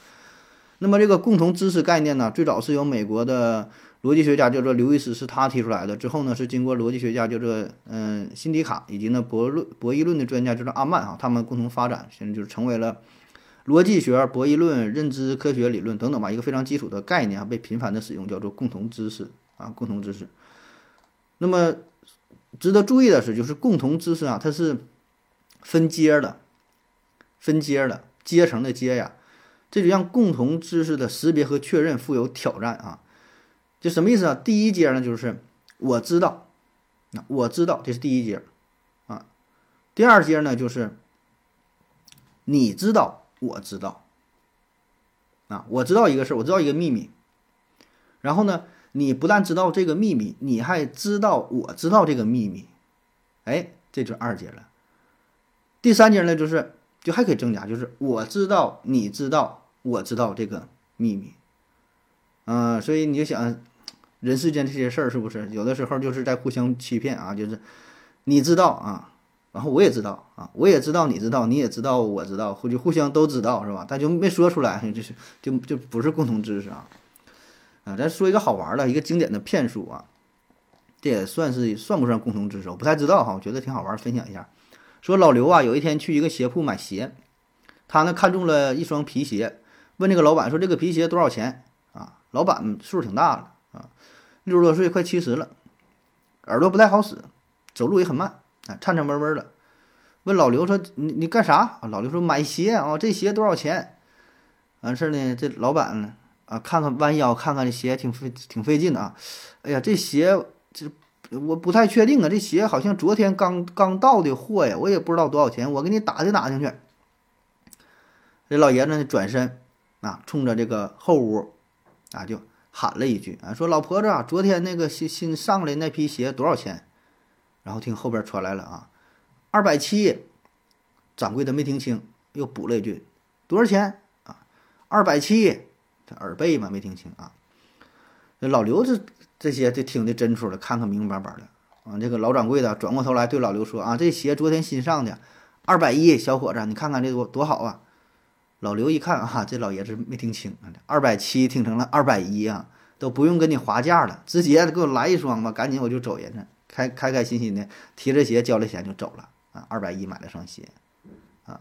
B: 那么这个共同知识概念呢，最早是由美国的逻辑学家叫做刘易斯是他提出来的，之后呢是经过逻辑学家叫做嗯辛迪卡以及呢博论博弈论的专家叫做阿曼哈，他们共同发展，现在就是成为了逻辑学、博弈论、认知科学理论等等吧，一个非常基础的概念啊，被频繁的使用，叫做共同知识啊，共同知识。那么，值得注意的是，就是共同知识啊，它是分阶的，分阶的阶层的阶呀，这就让共同知识的识别和确认富有挑战啊。就什么意思啊？第一阶呢，就是我知道，那我知道这是第一阶啊。第二阶呢，就是你知道，我知道啊，我知道一个事儿，我知道一个秘密，然后呢？你不但知道这个秘密，你还知道我知道这个秘密，哎，这就二阶了。第三阶呢，就是就还可以增加，就是我知道你知道我知道这个秘密，嗯，所以你就想，人世间这些事儿是不是有的时候就是在互相欺骗啊？就是你知道啊，然后我也知道啊，我也知道你知道，你也知道我知道，或就互相都知道是吧？但就没说出来，就是就就不是共同知识啊。啊，咱说一个好玩的，一个经典的骗术啊，这也算是算不算共同知识？我不太知道哈，我觉得挺好玩，分享一下。说老刘啊，有一天去一个鞋铺买鞋，他呢看中了一双皮鞋，问这个老板说：“这个皮鞋多少钱？”啊，老板岁数挺大了啊，六十多岁，快七十了，耳朵不太好使，走路也很慢，啊，颤颤巍巍的。问老刘说：“你你干啥？”老刘说：“买鞋啊，这鞋多少钱？”完事呢，这老板呢？啊，看看弯腰，看看这鞋挺费挺费劲的啊！哎呀，这鞋这我不太确定啊，这鞋好像昨天刚刚到的货呀，我也不知道多少钱，我给你打听打听去。这老爷子呢转身啊，冲着这个后屋啊就喊了一句啊，说老婆子，昨天那个新新上来那批鞋多少钱？然后听后边传来了啊，二百七。掌柜的没听清，又补了一句多少钱啊？二百七。这耳背嘛，没听清啊。这老刘这这些这听的真出了，看看明明白白的啊。这个老掌柜的转过头来对老刘说：“啊，这鞋昨天新上的，二百一，小伙子，你看看这多多好啊。”老刘一看啊，这老爷子没听清，二百七听成了二百一啊，都不用跟你划价了，直接给我来一双吧，赶紧我就走人了，开开开心心的提着鞋交了钱就走了啊，二百一买了双鞋啊，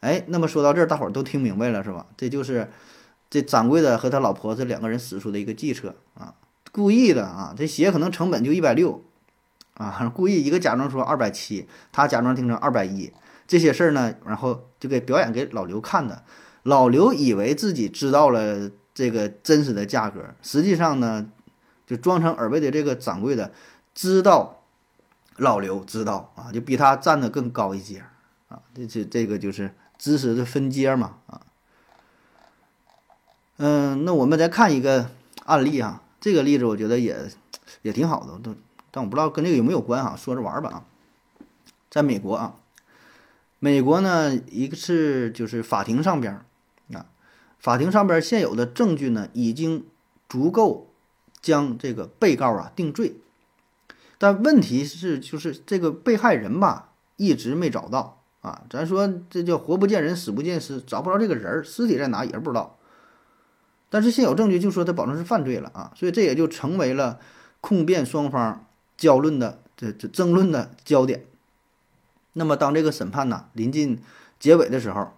B: 哎，那么说到这儿，大伙儿都听明白了是吧？这就是这掌柜的和他老婆子两个人使出的一个计策啊，故意的啊，这鞋可能成本就一百六啊，故意一个假装说二百七，他假装听成二百一。这些事儿呢，然后给表演给老刘看的。老刘以为自己知道了这个真实的价格，实际上呢，就装成耳背的这个掌柜的知道老刘知道啊，就比他站得更高一阶啊。这这这个就是知识的分阶嘛啊。嗯，那我们再看一个案例啊，这个例子我觉得也也挺好的，都但我不知道跟这个有没有关哈，说着玩吧啊。在美国啊。美国呢，一个是就是法庭上边啊，法庭上边现有的证据呢，已经足够将这个被告啊定罪，但问题是就是这个被害人吧，一直没找到啊。咱说这叫活不见人，死不见尸，找不着这个人儿，尸体在哪也不知道。但是现有证据就说他保证是犯罪了啊，所以这也就成为了控辩双方交论的这这争论的焦点。那么，当这个审判呢临近结尾的时候，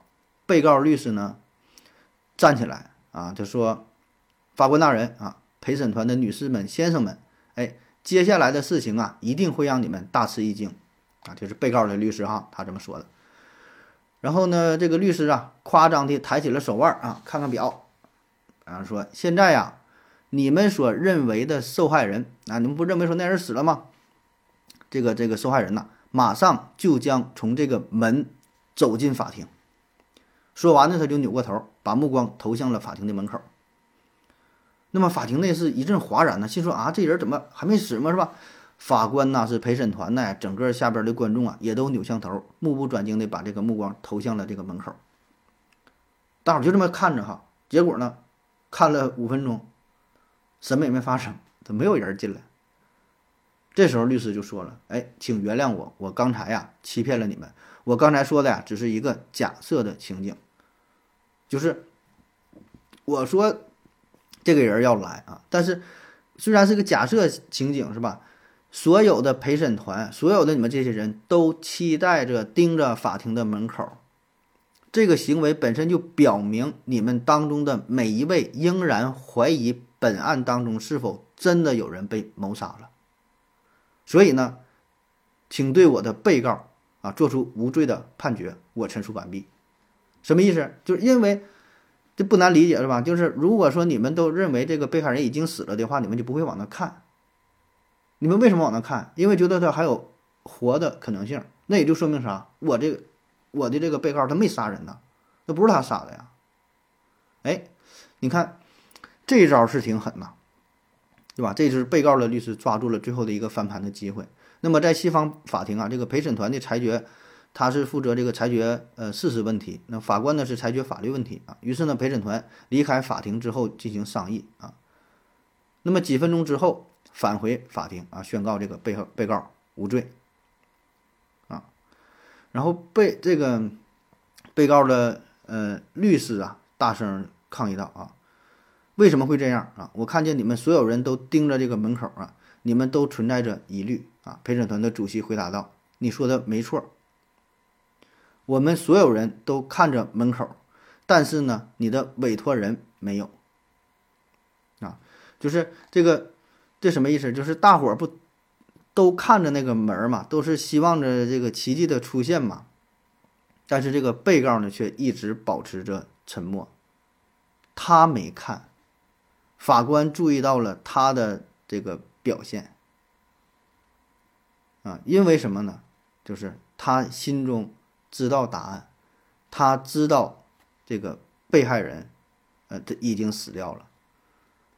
B: 被告律师呢站起来啊，就说：“法官大人啊，陪审团的女士们、先生们，哎，接下来的事情啊，一定会让你们大吃一惊啊！”就是被告的律师哈，他这么说的。然后呢，这个律师啊，夸张地抬起了手腕啊，看看表，然后说：“现在呀，你们所认为的受害人啊，你们不认为说那人死了吗？这个这个受害人呐。”马上就将从这个门走进法庭。说完呢，他就扭过头，把目光投向了法庭的门口。那么法庭内是一阵哗然呢，心说啊，这人怎么还没死吗？是吧？法官呐，是陪审团呢，整个下边的观众啊，也都扭向头，目不转睛的把这个目光投向了这个门口。大伙就这么看着哈，结果呢，看了五分钟，什么也没发生，没有人进来。这时候律师就说了：“哎，请原谅我，我刚才呀欺骗了你们。我刚才说的呀只是一个假设的情景，就是我说这个人要来啊，但是虽然是个假设情景，是吧？所有的陪审团，所有的你们这些人都期待着盯着法庭的门口，这个行为本身就表明你们当中的每一位仍然怀疑本案当中是否真的有人被谋杀了。”所以呢，请对我的被告啊做出无罪的判决。我陈述完毕。什么意思？就是因为这不难理解是吧？就是如果说你们都认为这个被害人已经死了的话，你们就不会往那看。你们为什么往那看？因为觉得他还有活的可能性。那也就说明啥？我这个我的这个被告他没杀人呐，那不是他杀的呀。哎，你看这一招是挺狠呐。对吧？这就是被告的律师抓住了最后的一个翻盘的机会。那么在西方法庭啊，这个陪审团的裁决，他是负责这个裁决呃事实问题，那法官呢是裁决法律问题啊。于是呢，陪审团离开法庭之后进行商议啊。那么几分钟之后返回法庭啊，宣告这个被被告无罪啊。然后被这个被告的呃律师啊大声抗议道啊。为什么会这样啊？我看见你们所有人都盯着这个门口啊，你们都存在着疑虑啊。陪审团的主席回答道：“你说的没错，我们所有人都看着门口，但是呢，你的委托人没有。啊，就是这个，这什么意思？就是大伙儿不都看着那个门嘛，都是希望着这个奇迹的出现嘛。但是这个被告呢，却一直保持着沉默，他没看。”法官注意到了他的这个表现，啊，因为什么呢？就是他心中知道答案，他知道这个被害人，呃，他已经死掉了。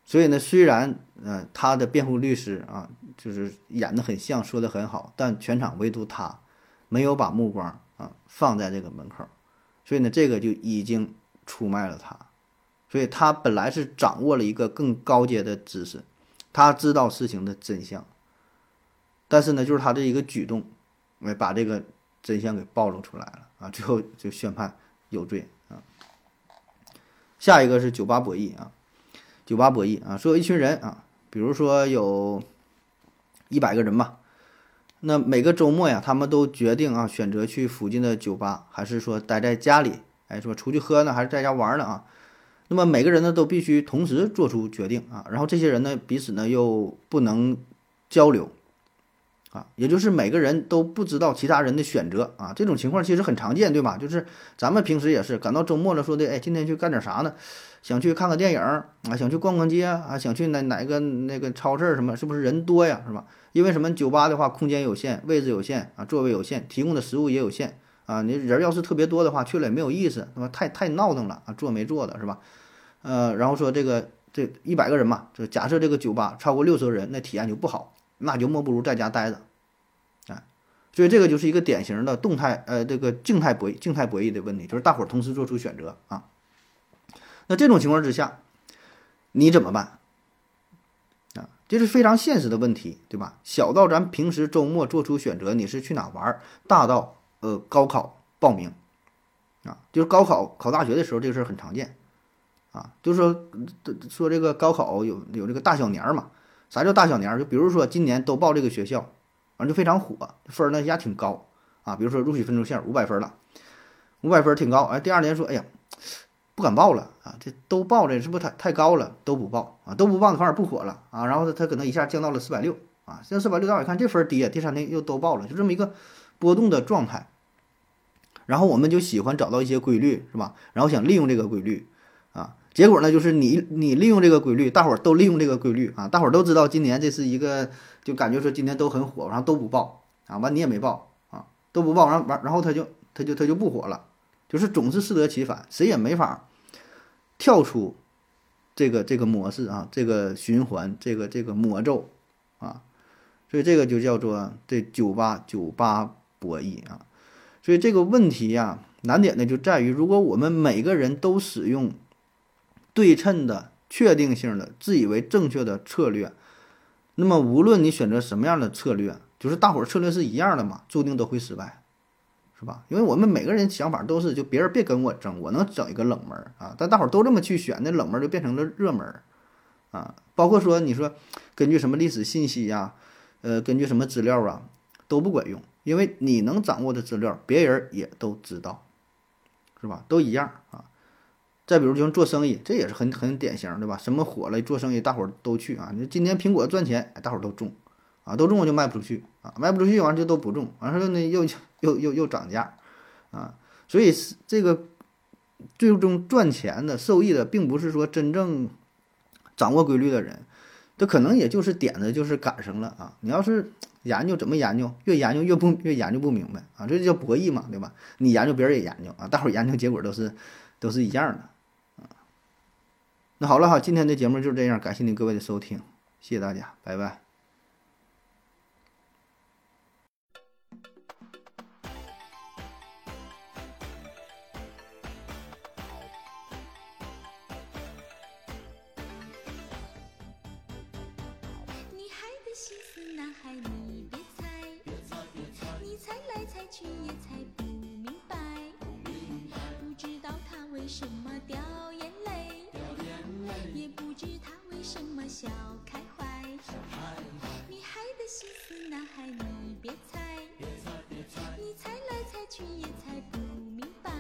B: 所以呢，虽然呃他的辩护律师啊，就是演的很像，说的很好，但全场唯独他没有把目光啊放在这个门口，所以呢，这个就已经出卖了他。所以他本来是掌握了一个更高阶的知识，他知道事情的真相，但是呢，就是他这一个举动，哎，把这个真相给暴露出来了啊，最后就宣判有罪啊。下一个是酒吧博弈啊，酒吧博弈啊，说有一群人啊，比如说有一百个人吧，那每个周末呀，他们都决定啊，选择去附近的酒吧，还是说待在家里，哎，说出去喝呢，还是在家玩呢啊？那么每个人呢都必须同时做出决定啊，然后这些人呢彼此呢又不能交流。啊，也就是每个人都不知道其他人的选择啊，这种情况其实很常见，对吧？就是咱们平时也是，赶到周末了，说的，哎，今天去干点啥呢？想去看个电影啊，想去逛逛街啊，想去哪哪个那个超市什么？是不是人多呀？是吧？因为什么？酒吧的话，空间有限，位置有限啊，座位有限，提供的食物也有限啊。你人要是特别多的话，去了也没有意思，那么？太太闹腾了啊，坐没坐的是吧？呃，然后说这个这一百个人嘛，就假设这个酒吧超过六十个人，那体验就不好。那就莫不如在家待着，哎，所以这个就是一个典型的动态，呃，这个静态博弈、静态博弈的问题，就是大伙儿同时做出选择啊。那这种情况之下，你怎么办？啊，这是非常现实的问题，对吧？小到咱平时周末做出选择，你是去哪玩；大到呃高考报名，啊，就是高考考大学的时候，这个事儿很常见，啊，就是说说这个高考有有这个大小年儿嘛。啥叫大小年儿？就比如说今年都报这个学校，完就非常火，分儿呢也挺高啊。比如说录取分数线五百分了，五百分挺高。哎，第二年说，哎呀，不敢报了啊，这都报这是不是太太高了？都不报啊，都不报，反而不火了啊。然后他他可能一下降到了四百六啊，现在四百六，大伙看这分儿低啊，第三天又都报了，就这么一个波动的状态。然后我们就喜欢找到一些规律，是吧？然后想利用这个规律。结果呢，就是你你利用这个规律，大伙儿都利用这个规律啊，大伙儿都知道今年这是一个，就感觉说今年都很火，然后都不报啊，完你也没报啊，都不报，然后完然后他就他就他就不火了，就是总是适得其反，谁也没法跳出这个这个模式啊，这个循环，这个这个魔咒啊，所以这个就叫做这酒吧酒吧博弈啊，所以这个问题呀，难点呢就在于，如果我们每个人都使用。对称的、确定性的、自以为正确的策略，那么无论你选择什么样的策略，就是大伙儿策略是一样的嘛，注定都会失败，是吧？因为我们每个人想法都是，就别人别跟我争，我能整一个冷门啊。但大伙儿都这么去选，那冷门就变成了热门啊。包括说你说根据什么历史信息呀，呃，根据什么资料啊，都不管用，因为你能掌握的资料，别人也都知道，是吧？都一样啊。再比如，就像做生意，这也是很很典型，对吧？什么火了，做生意大伙儿都去啊。你今年苹果赚钱，大伙儿都种，啊，都中我就卖不出去啊，卖不出去完就都不种，完事儿呢又又又又涨价，啊，所以是这个最终赚钱的、受益的，并不是说真正掌握规律的人，这可能也就是点子就是赶上了啊。你要是研究怎么研究，越研究越不越研究不明白啊，这就叫博弈嘛，对吧？你研究，别人也研究啊，大伙儿研究结果都是都是一样的。那好了哈，今天的节目就是这样，感谢您各位的收听，谢谢大家，拜拜。
E: 女孩的心思，男孩你别猜，你猜来猜去也猜不明白，不知道他为什么掉眼，不知他为什么笑开怀。女孩的心思，男孩你别猜，你猜来猜去也猜不明白，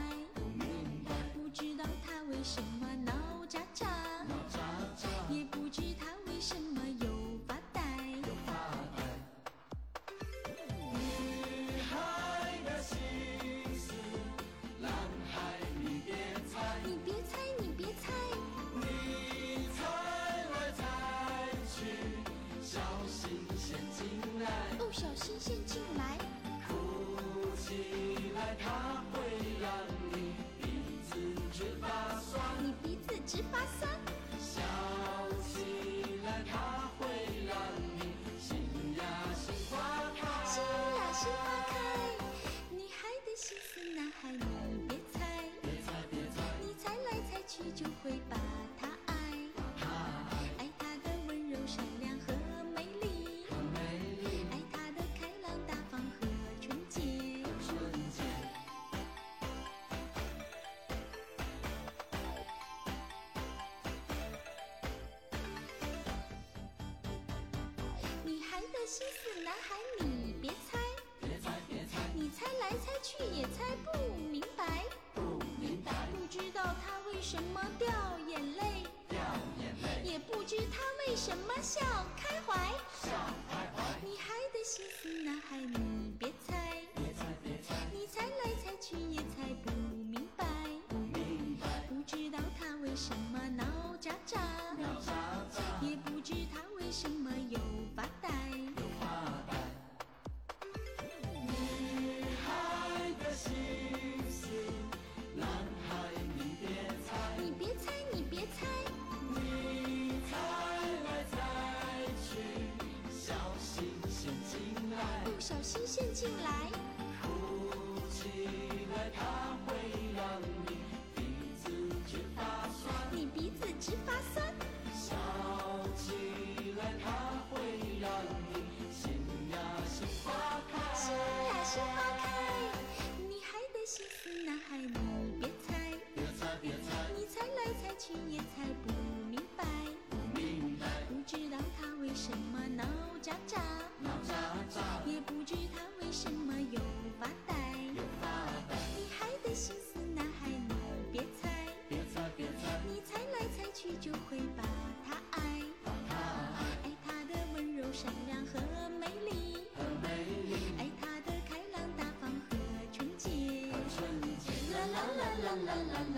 E: 不知道他为什么闹小心陷进来。la la la